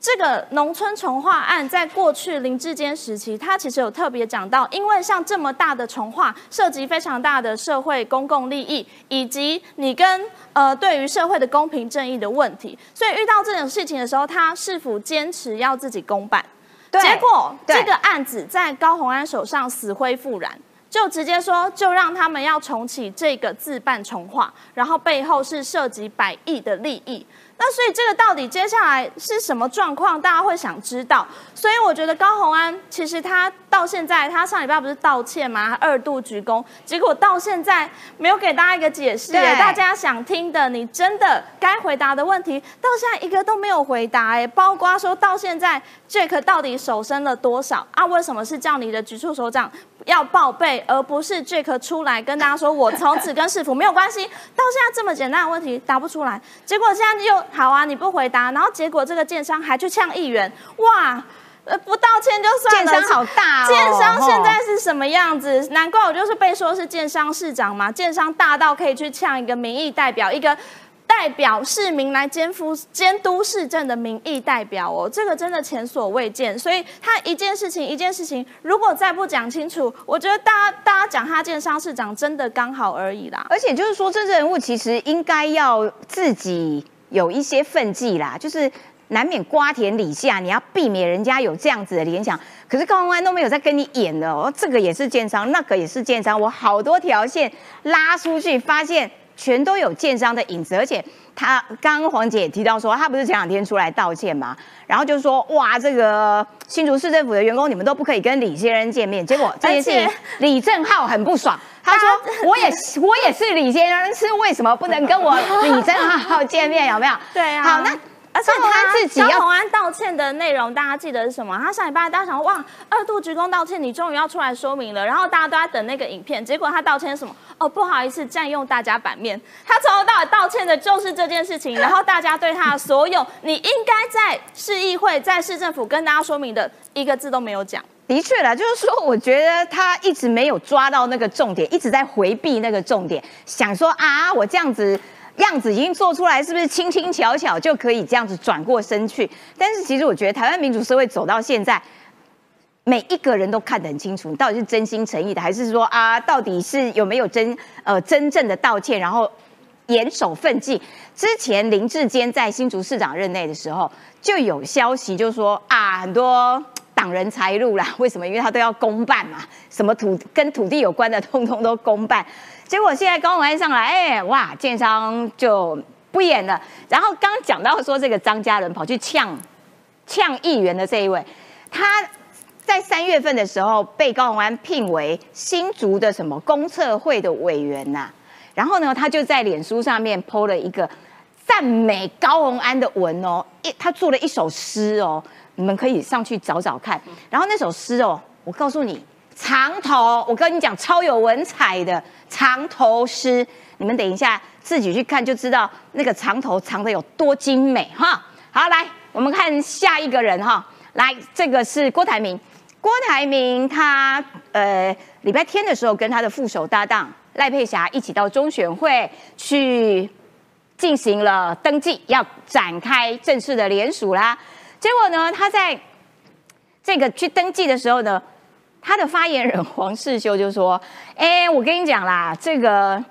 这个农村重化案在过去林志坚时期，他其实有特别讲到，因为像这么大的重化，涉及非常大的社会公共利益，以及你跟呃对于社会的公平正义的问题，所以遇到这种事情的时候，他是否坚持要自己公办？结果这个案子在高鸿安手上死灰复燃，就直接说就让他们要重启这个自办重化，然后背后是涉及百亿的利益。那所以这个到底接下来是什么状况？大家会想知道。所以我觉得高鸿安其实他到现在，他上礼拜不是道歉吗？二度鞠躬，结果到现在没有给大家一个解释。大家想听的，你真的该回答的问题，到现在一个都没有回答。哎，包括说到现在，Jack 到底手伸了多少啊？为什么是叫你的局处首长要报备，而不是 Jack 出来跟大家说我从此跟市府没有关系？到现在这么简单的问题答不出来，结果现在又。好啊，你不回答，然后结果这个建商还去呛议员，哇，呃，不道歉就算了。建商好大哦，建商现在是什么样子？难怪我就是被说是建商市长嘛，建商大到可以去呛一个民意代表，一个代表市民来监督监督市政的民意代表哦，这个真的前所未见。所以他一件事情一件事情，如果再不讲清楚，我觉得大家大家讲他建商市长真的刚好而已啦。而且就是说，这人物其实应该要自己。有一些分际啦，就是难免瓜田李下，你要避免人家有这样子的联想。可是高宏安都没有在跟你演的哦，这个也是建商，那个也是建商，我好多条线拉出去，发现全都有建商的影子。而且他刚刚黄姐也提到说，他不是前两天出来道歉吗？然后就说哇，这个新竹市政府的员工你们都不可以跟李先生见面。结果这件事情，李正浩很不爽。他说：“我也我也是李先生，是为什么不能跟我李正浩见面？有没有？对啊。好，那而且他自己要洪安道歉的内容，大家记得是什么？他上礼拜大家想哇，二度鞠躬道歉，你终于要出来说明了。然后大家都在等那个影片，结果他道歉什么？哦，不好意思，占用大家版面。他从头到尾道歉的就是这件事情。然后大家对他的所有，你应该在市议会、在市政府跟大家说明的一个字都没有讲。”的确啦，就是说，我觉得他一直没有抓到那个重点，一直在回避那个重点，想说啊，我这样子样子已经做出来，是不是轻轻巧巧就可以这样子转过身去？但是其实我觉得，台湾民主社会走到现在，每一个人都看得很清楚，你到底是真心诚意的，还是说啊，到底是有没有真呃真正的道歉，然后严守分际？之前林志坚在新竹市长任内的时候，就有消息就说啊，很多。挡人财路啦。为什么？因为他都要公办嘛，什么土跟土地有关的，通通都公办。结果现在高虹安上来，哎，哇，建商就不演了。然后刚讲到说这个张家人跑去呛呛议员的这一位，他在三月份的时候被高虹安聘为新竹的什么公测会的委员呐。然后呢，他就在脸书上面 PO 了一个赞美高宏安的文哦，一他做了一首诗哦，你们可以上去找找看。然后那首诗哦，我告诉你，长头，我跟你讲，超有文采的长头诗，你们等一下自己去看就知道那个长头藏的有多精美哈。好，来。我们看下一个人哈，来，这个是郭台铭。郭台铭他呃礼拜天的时候跟他的副手搭档赖佩霞一起到中选会去进行了登记，要展开正式的联署啦。结果呢，他在这个去登记的时候呢，他的发言人黄世修就说：“ 哎，我跟你讲啦，这个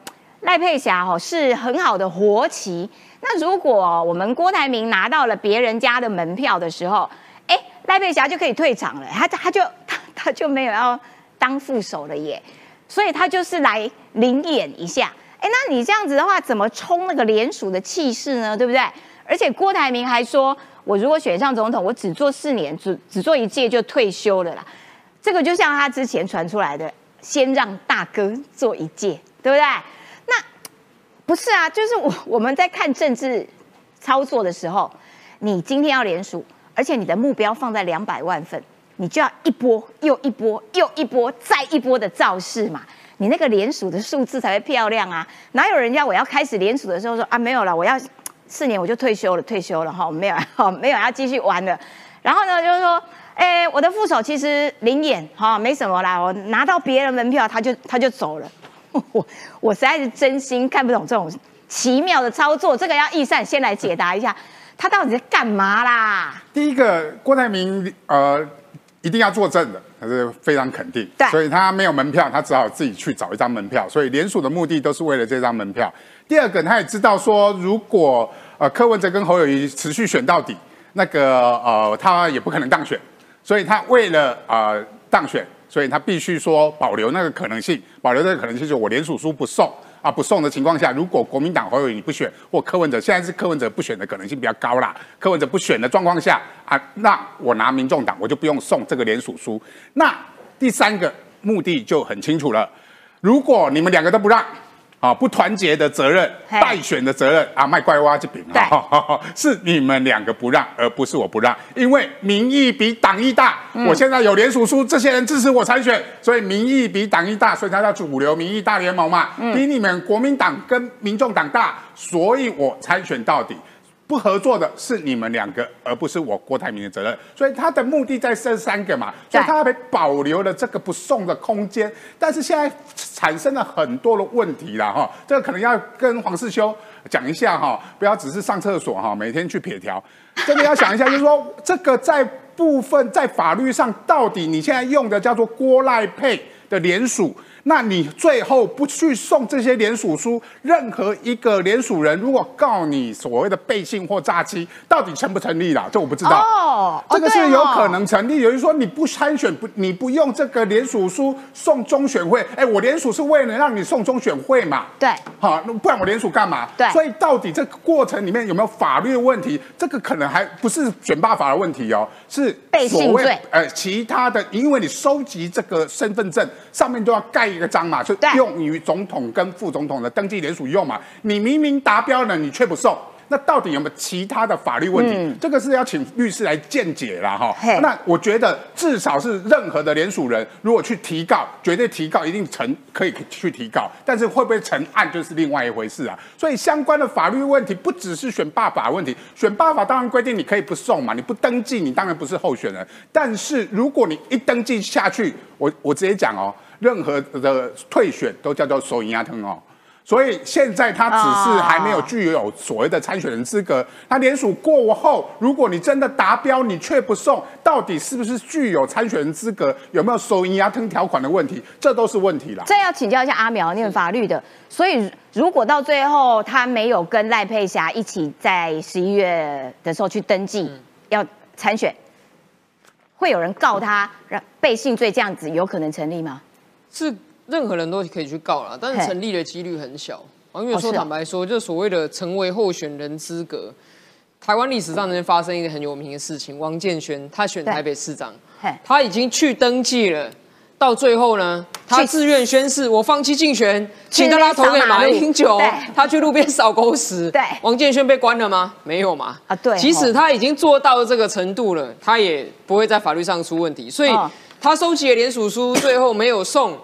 赖佩霞哦是很好的活棋。”那如果我们郭台铭拿到了别人家的门票的时候，哎，赖佩霞就可以退场了，他他就他 他就没有要当副手了耶，所以他就是来领演一下。哎，那你这样子的话，怎么冲那个联署的气势呢？对不对？而且郭台铭还说，我如果选上总统，我只做四年，只只做一届就退休了啦。这个就像他之前传出来的，先让大哥做一届，对不对？那不是啊，就是我我们在看政治操作的时候，你今天要连署，而且你的目标放在两百万份，你就要一波又一波又一波再一波的造势嘛，你那个连署的数字才会漂亮啊！哪有人家我要开始连署的时候说啊没有了，我要四年我就退休了，退休了哈，没有哈，没有要继续玩了。然后呢，就是说，哎，我的副手其实灵眼哈，没什么啦，我拿到别人门票他就他就走了。我我实在是真心看不懂这种奇妙的操作，这个要易善先来解答一下，他到底在干嘛啦？第一个，郭台铭呃一定要作证的，他是非常肯定，对，所以他没有门票，他只好自己去找一张门票，所以联署的目的都是为了这张门票。第二个，他也知道说，如果呃柯文哲跟侯友谊持续选到底，那个呃他也不可能当选，所以他为了呃当选。所以他必须说保留那个可能性，保留这个可能性，就我联署书不送啊，不送的情况下，如果国民党侯友你不选，或柯文哲现在是柯文哲不选的可能性比较高啦，柯文哲不选的状况下啊，那我拿民众党我就不用送这个联署书。那第三个目的就很清楚了，如果你们两个都不让。啊，不团结的责任，败选的责任啊，卖怪蛙这饼啊，是你们两个不让，而不是我不让，因为民意比党意大。我现在有联署书，这些人支持我参选，所以民意比党意大，所以他叫主流民意大联盟嘛，比你们国民党跟民众党大，所以我参选到底。不合作的是你们两个，而不是我郭台铭的责任。所以他的目的在这三个嘛，所以他被保留了这个不送的空间。但是现在产生了很多的问题了哈，这个可能要跟黄世修讲一下哈，不要只是上厕所哈，每天去撇条，这个要想一下，就是说这个在部分在法律上到底你现在用的叫做郭赖配的联署。那你最后不去送这些联署书，任何一个联署人如果告你所谓的背信或诈欺，到底成不成立啦？这我不知道。哦，这个是有可能成立。有人说你不参选，不你不用这个联署书送中选会，哎，我联署是为了让你送中选会嘛？对。好，那不然我联署干嘛？对。所以到底这个过程里面有没有法律问题？这个可能还不是选罢法的问题哦，是背信罪。呃，其他的，因为你收集这个身份证上面都要盖。一个章嘛，就用于总统跟副总统的登记联署用嘛。你明明达标了，你却不送，那到底有没有其他的法律问题？这个是要请律师来见解了哈。那我觉得至少是任何的联署人，如果去提告，绝对提告一定成，可以去提告。但是会不会成案，就是另外一回事啊。所以相关的法律问题不只是选罢法问题，选罢法当然规定你可以不送嘛，你不登记，你当然不是候选人。但是如果你一登记下去，我我直接讲哦。任何的退选都叫做收银牙疼哦，所以现在他只是还没有具有所谓的参选人资格。他联署过后，如果你真的达标，你却不送，到底是不是具有参选人资格？有没有收银牙疼条款的问题？这都是问题了。这要请教一下阿苗，念法律的。所以如果到最后他没有跟赖佩霞一起在十一月的时候去登记要参选。会有人告他让背信罪这样子，有可能成立吗？是任何人都可以去告了，但是成立的几率很小。啊因为说坦白说，就所谓的成为候选人资格，台湾历史上曾发生一个很有名的事情，王建轩他选台北市长，他已经去登记了。到最后呢，他自愿宣誓，我放弃竞选，请大家投给马英九。他去路边扫狗屎。对王建轩被关了吗？没有嘛。啊对即使哦他已经做到这个程度了，他也不会在法律上出问题。所以哦他收集的联署书最后没有送。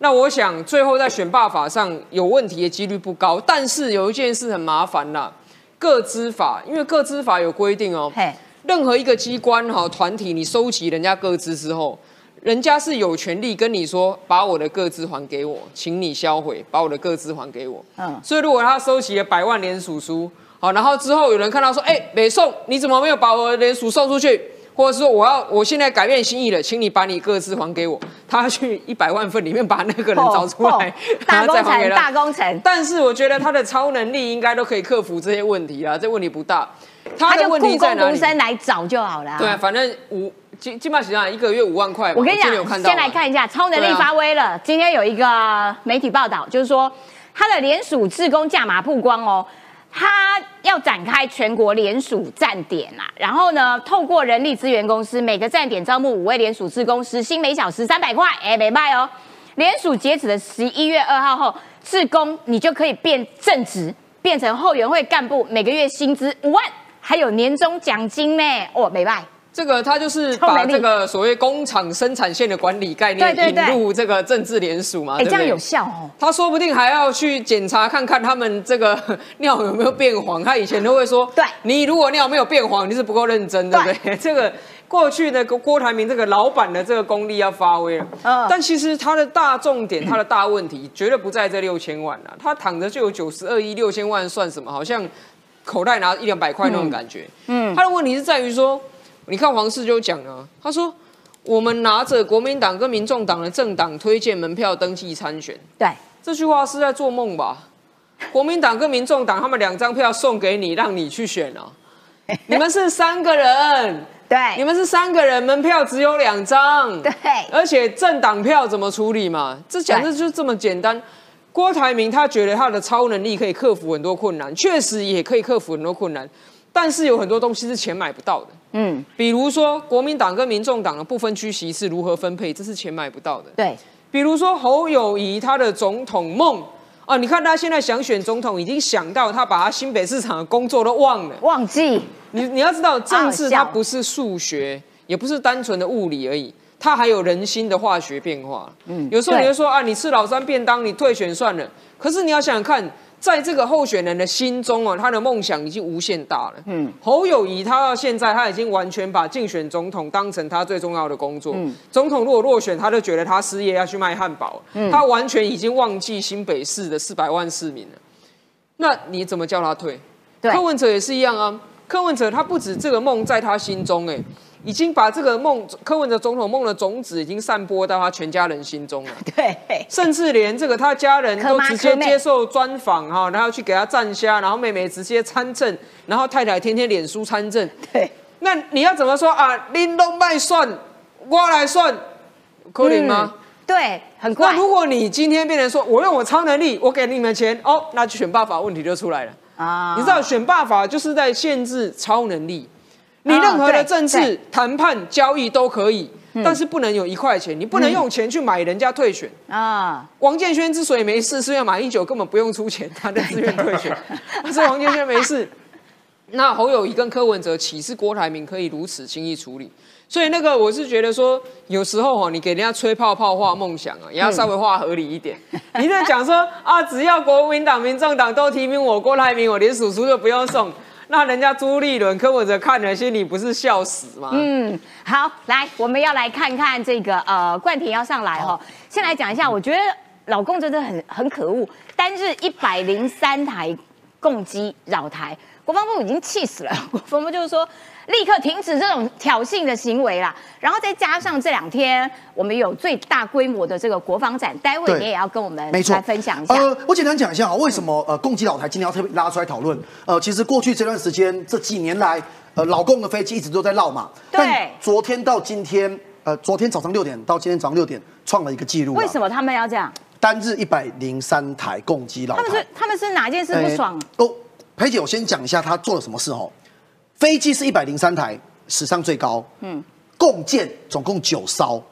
那我想最后在选罢法上有问题的几率不高，但是有一件事很麻烦啦，各资法，因为各资法有规定哦、嘿，任何一个机关哈团体，你收集人家各资之后，人家是有权利跟你说，把我的各资还给我，请你销毁，把我的各资还给我。嗯所以如果他收集了百万联署书，好，然后之后有人看到说，哎、北宋你怎么没有把我的联署送出去？或者是说我要我现在改变心意了，请你把你各自还给我。他去一百万份里面把那个人找出来，哦 大工程，大工程，但是我觉得他的超能力应该都可以克服这些问题啊，这问题不大。他就问题在哪里？故宫独身来找就好了啊。对啊，反正五基基本上一个月五万块。我跟你讲先来看一下超能力发威了。今天有一个媒体报道，就是说他的联署自工价码曝光哦，他要展开全国联署站点啊。然后呢，透过人力资源公司，每个站点招募五位联署志工，时薪每小时三百块，哎，没卖哦。联署截止的十一月二号后，志工你就可以变正职，变成后援会干部，每个月薪资五万，还有年终奖金呢。哦，没卖。这个他就是把这个所谓工厂生产线的管理概念引入这个政治联署嘛，哎，这样有？效哦。他说不定还要去检查看看他们这个尿有没有变黄。他以前都会说，对你如果尿没有变黄，你是不够认真，对不对？这个过去的郭台铭这个老板的这个功力要发挥了。嗯但其实他的大重点，他的大问题绝对不在这六千万啊，他躺着就有九十二亿，六千万算什么？好像口袋拿一两百块那种感觉。嗯他的问题是在于说，你看黄世就讲了，他说我们拿着国民党跟民众党的政党推荐门票登记参选。对，这句话是在做梦吧？国民党跟民众党他们两张票送给你，让你去选啊。你们是三个人，对，你们是三个人，门票只有两张，对而且政党票怎么处理嘛？这讲的就这么简单。郭台铭他觉得他的超能力可以克服很多困难，确实也可以克服很多困难，但是有很多东西是钱买不到的。嗯，比如说国民党跟民众党的不分区席是如何分配，这是钱买不到的。对，比如说侯友谊他的总统梦啊，你看他现在想选总统，已经想到他把他新北市场的工作都忘了。忘记你你要知道，政治它不是数学，也不是单纯的物理而已，它还有人心的化学变化。嗯，有时候你对会说啊，你吃老三便当，你退选算了。可是你要想想看，在这个候选人的心中啊，他的梦想已经无限大了。嗯，侯友谊他到现在他已经完全把竞选总统当成他最重要的工作。嗯总统如果落选，他就觉得他失业要去卖汉堡。他完全已经忘记新北市的四百万市民了。那你怎么叫他退？对柯文哲也是一样啊。柯文哲他不止这个梦在他心中，哎，已经把这个梦柯文哲总统梦的种子已经散播到他全家人心中了。对，甚至连这个他家人都直接接受专访哈，然后去给他站虾，然后妹妹直接参政，然后太太天天脸书参政。对，那你要怎么说啊？拎东卖算，我来算，可以吗？对，很快那。如果你今天变成说我用我超能力，我给你们钱哦，那就选罢法问题就出来了。啊你知道选罢法就是在限制超能力，你啊任何的政治对谈判交易都可以，但是不能有一块钱，你不能用钱去买人家退选。啊，王建轩之所以没事，是因为马英九根本不用出钱，他的自愿退选，但是王建轩没事。那侯友谊跟柯文哲岂是郭台铭可以如此轻易处理？所以那个我是觉得说，有时候哦，你给人家吹泡泡画梦想啊，也要稍微画合理一点。你在讲说啊，只要国民党、民众党都提名我郭台铭，我连叔叔都不用送，那人家朱立伦、柯文哲看了心里不是笑死吗？嗯，好，来，我们要来看看这个呃，冠廷要上来哈、先来讲一下，我觉得老公真的很很可恶，单日一百零三台共机扰台，国防部已经气死了。国防部就是说，立刻停止这种挑衅的行为啦。然后再加上这两天我们有最大规模的这个国防展，待会你也要跟我们没错来分享一下。呃，我简单讲一下啊，为什么呃攻击老台今天要特别拉出来讨论？呃，其实过去这段时间这几年来，呃，老共的飞机一直都在绕嘛。对但昨天到今天，呃，昨天早上六点到今天早上六点，创了一个记录。为什？么他们要这样？单日一百零三台共机老台他们是。他们是哪件事不爽？哎哦，裴姐，我先讲一下他做了什么事哦。飞机是一百零三台，史上最高。嗯，共建总共九艘，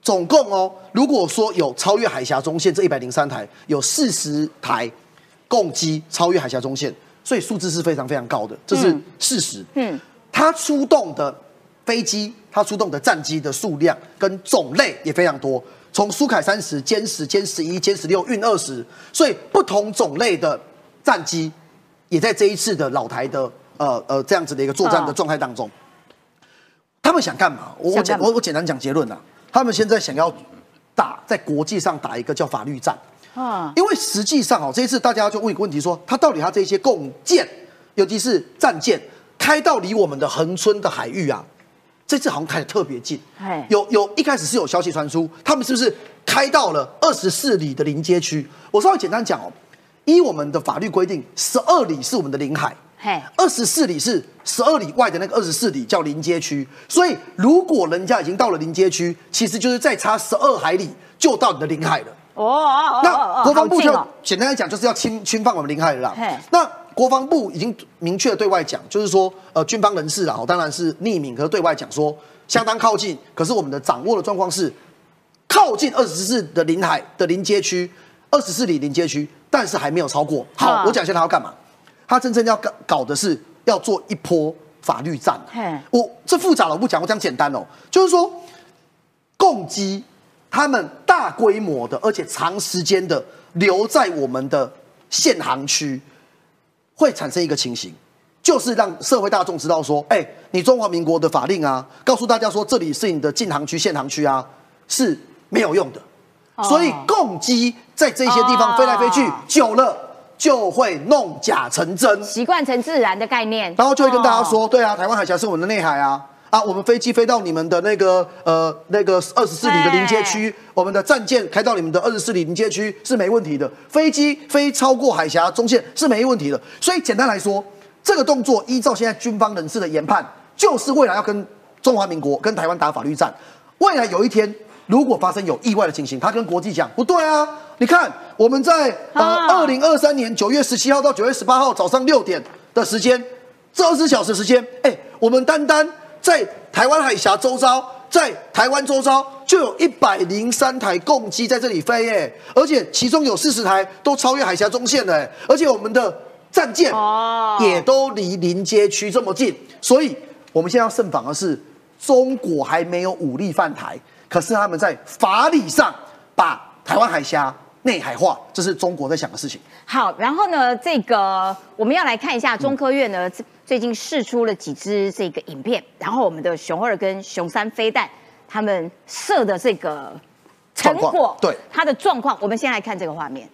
总共哦，如果说有超越海峡中线这一百零三台，有四十台共机超越海峡中线，所以数字是非常非常高的，这是事实。嗯，他出动的飞机，他出动的战机的数量跟种类也非常多。从苏凯三十、歼十、歼十一、歼十六、运二十，所以不同种类的战机也在这一次的老台的呃呃这样子的一个作战的状态当中。他们想干嘛？我我简我我简单讲结论啊，他们现在想要打在国际上打一个叫法律战。啊，因为实际上哦，这一次大家就问一个问题说，他到底他这些共建，尤其是战舰，开到离我们的恒春的海域啊，这次好像开的特别近哎。有有一开始是有消息传出，他们是不是开到了二十四里的临街区？我稍微简单讲哦，依我们的法律规定，十二里是我们的领海，嘿，二十四里是十二里外的那个二十四里叫临街区，所以如果人家已经到了临街区，其实就是再差十二海里就到你的领海了。哦哦哦那国防部就简单来讲，就是要侵侵犯我们领海了。那国防部已经明确地对外讲，就是说，呃，军方人士啊，当然是匿名，可是对外讲说相当靠近，可是我们的掌握的状况是靠近二十四的领海的临街区，二十四里临街区，但是还没有超过。好啊，我讲一下他要干嘛。他真正要搞搞的是要做一波法律战嘿。我这复杂了，我不讲，我讲简单哦，就是说共机他们大规模的，而且长时间的留在我们的限航区，会产生一个情形，就是让社会大众知道说，哎、你中华民国的法令啊，告诉大家说这里是你的禁航区、限航区啊，是没有用的。所以共机在这些地方飞来飞去，哦久了就会弄假成真。习惯成自然的概念，然后就会跟大家说，哦，对啊，台湾海峡是我们的内海啊，啊，我们飞机飞到你们的那个呃那个二十四里的临街区，我们的战舰开到你们的二十四里临街区是没问题的，飞机飞超过海峡中线是没问题的。所以简单来说，这个动作依照现在军方人士的研判，就是未来要跟中华民国跟台湾打法律战。未来有一天，如果发生有意外的情形，他跟国际讲不对啊，你看我们在呃啊。二零二三年九月十七号到九月十八号早上六点的时间，这二十小时时间，哎，我们单单在台湾海峡周遭，在台湾周遭就有一百零三台共机在这里飞，哎，而且其中有四十台都超越海峡中线了，哎，而且我们的战舰哦。也都离临街区这么近，所以我们现在要慎防的是，中国还没有武力犯台，可是他们在法理上把台湾海峡内海化，这是中国在想的事情。好，然后呢，这个我们要来看一下中科院呢最最近试出了几支这个影片，然后我们的熊二跟熊三飞弹他们射的这个成状果，对它的状况，我们先来看这个画面。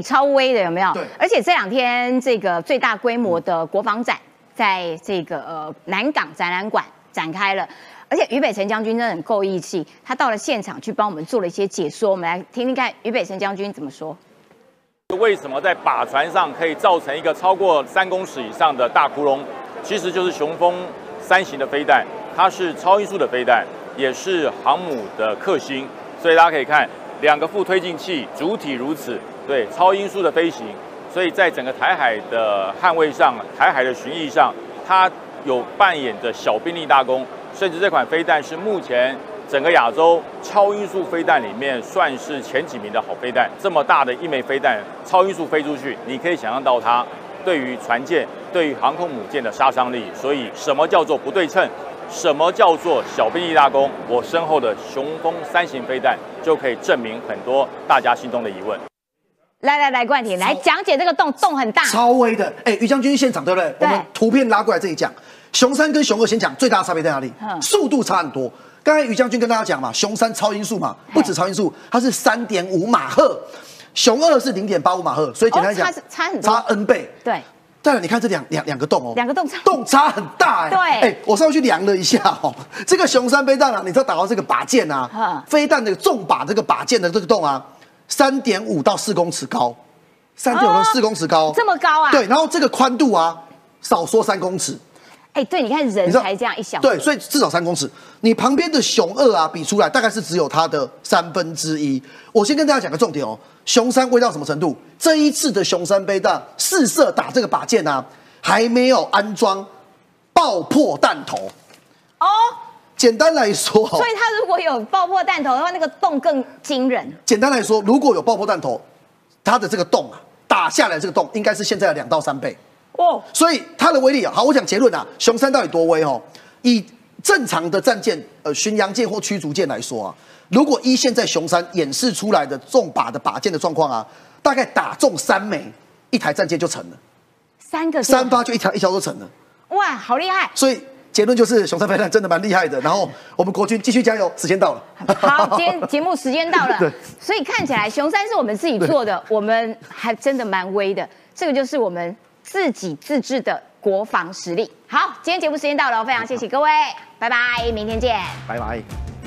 哎，超威的有没有？对而且这两天这个最大规模的国防展，在这个呃南港展览馆展开了。而且于北辰将军真的很够义气，他到了现场去帮我们做了一些解说。我们来听听看于北辰将军怎么说。为什么在靶船上可以造成一个超过三公尺以上的大窟窿？其实就是雄风三型的飞弹，它是超音速的飞弹，也是航母的克星。所以大家可以看两个副推进器，主体如此，对超音速的飞行。所以在整个台海的捍卫上，台海的巡弋上，它有扮演着小兵力大功。甚至这款飞弹是目前。整个亚洲超音速飞弹里面算是前几名的好飞弹，这么大的一枚飞弹超音速飞出去，你可以想象到它对于船舰、对于航空母舰的杀伤力。所以，什么叫做不对称？什么叫做小兵力大功？我身后的雄风三型飞弹就可以证明很多大家心中的疑问。来来来，冠廷来讲解这个洞，洞很大，超微的。哎，于将军现场对不对？我们图片拉过来这里讲，熊三跟熊二先讲最大的差别在哪里？速度差很多。刚才于将军跟大家讲嘛，熊三超音速嘛，不止超音速，它是三点五马赫，熊二是零点八五马赫，所以简单讲，差差很多，差 N 倍。对，再来你看这两两两个洞哦，两个洞差洞差很大哎。对，哎，我上去量了一下哦，这个熊三飞弹啊，你知道打到这个靶箭啊，飞弹的重靶这个靶箭的这个洞啊，三点五到四公尺高，三点五到四公尺高，这么高啊？对，然后这个宽度啊，少说三公尺。哎，对，你看人才这样一小，对，所以至少三公尺。你旁边的熊二啊，比出来大概是只有它的三分之一。我先跟大家讲个重点哦，熊三威到什么程度？这一次的熊三杯弹试射打这个靶箭啊，还没有安装爆破弹头哦。简单来说，所以它如果有爆破弹头的话，那个洞更惊人。简单来说，如果有爆破弹头，它的这个洞啊，打下来这个洞应该是现在的两到三倍。哦，所以它的威力啊，好，我讲结论啊，熊三到底多威哦？以正常的战舰，呃，巡洋舰或驱逐舰来说啊，如果依现在熊三演示出来的重靶的靶舰的状况啊，大概打中三枚，一台战舰就成了，三个三发就一条一条都成了，哇，好厉害！所以结论就是熊三飞弹真的蛮厉害的。然后我们国军继续加油，时间到了。好，今天节目时间到了，对，所以看起来熊三是我们自己做的，我们还真的蛮威的。这个就是我们。自己自制的国防实力。好，今天节目时间到了，非常谢谢各位，拜拜，明天见，拜拜。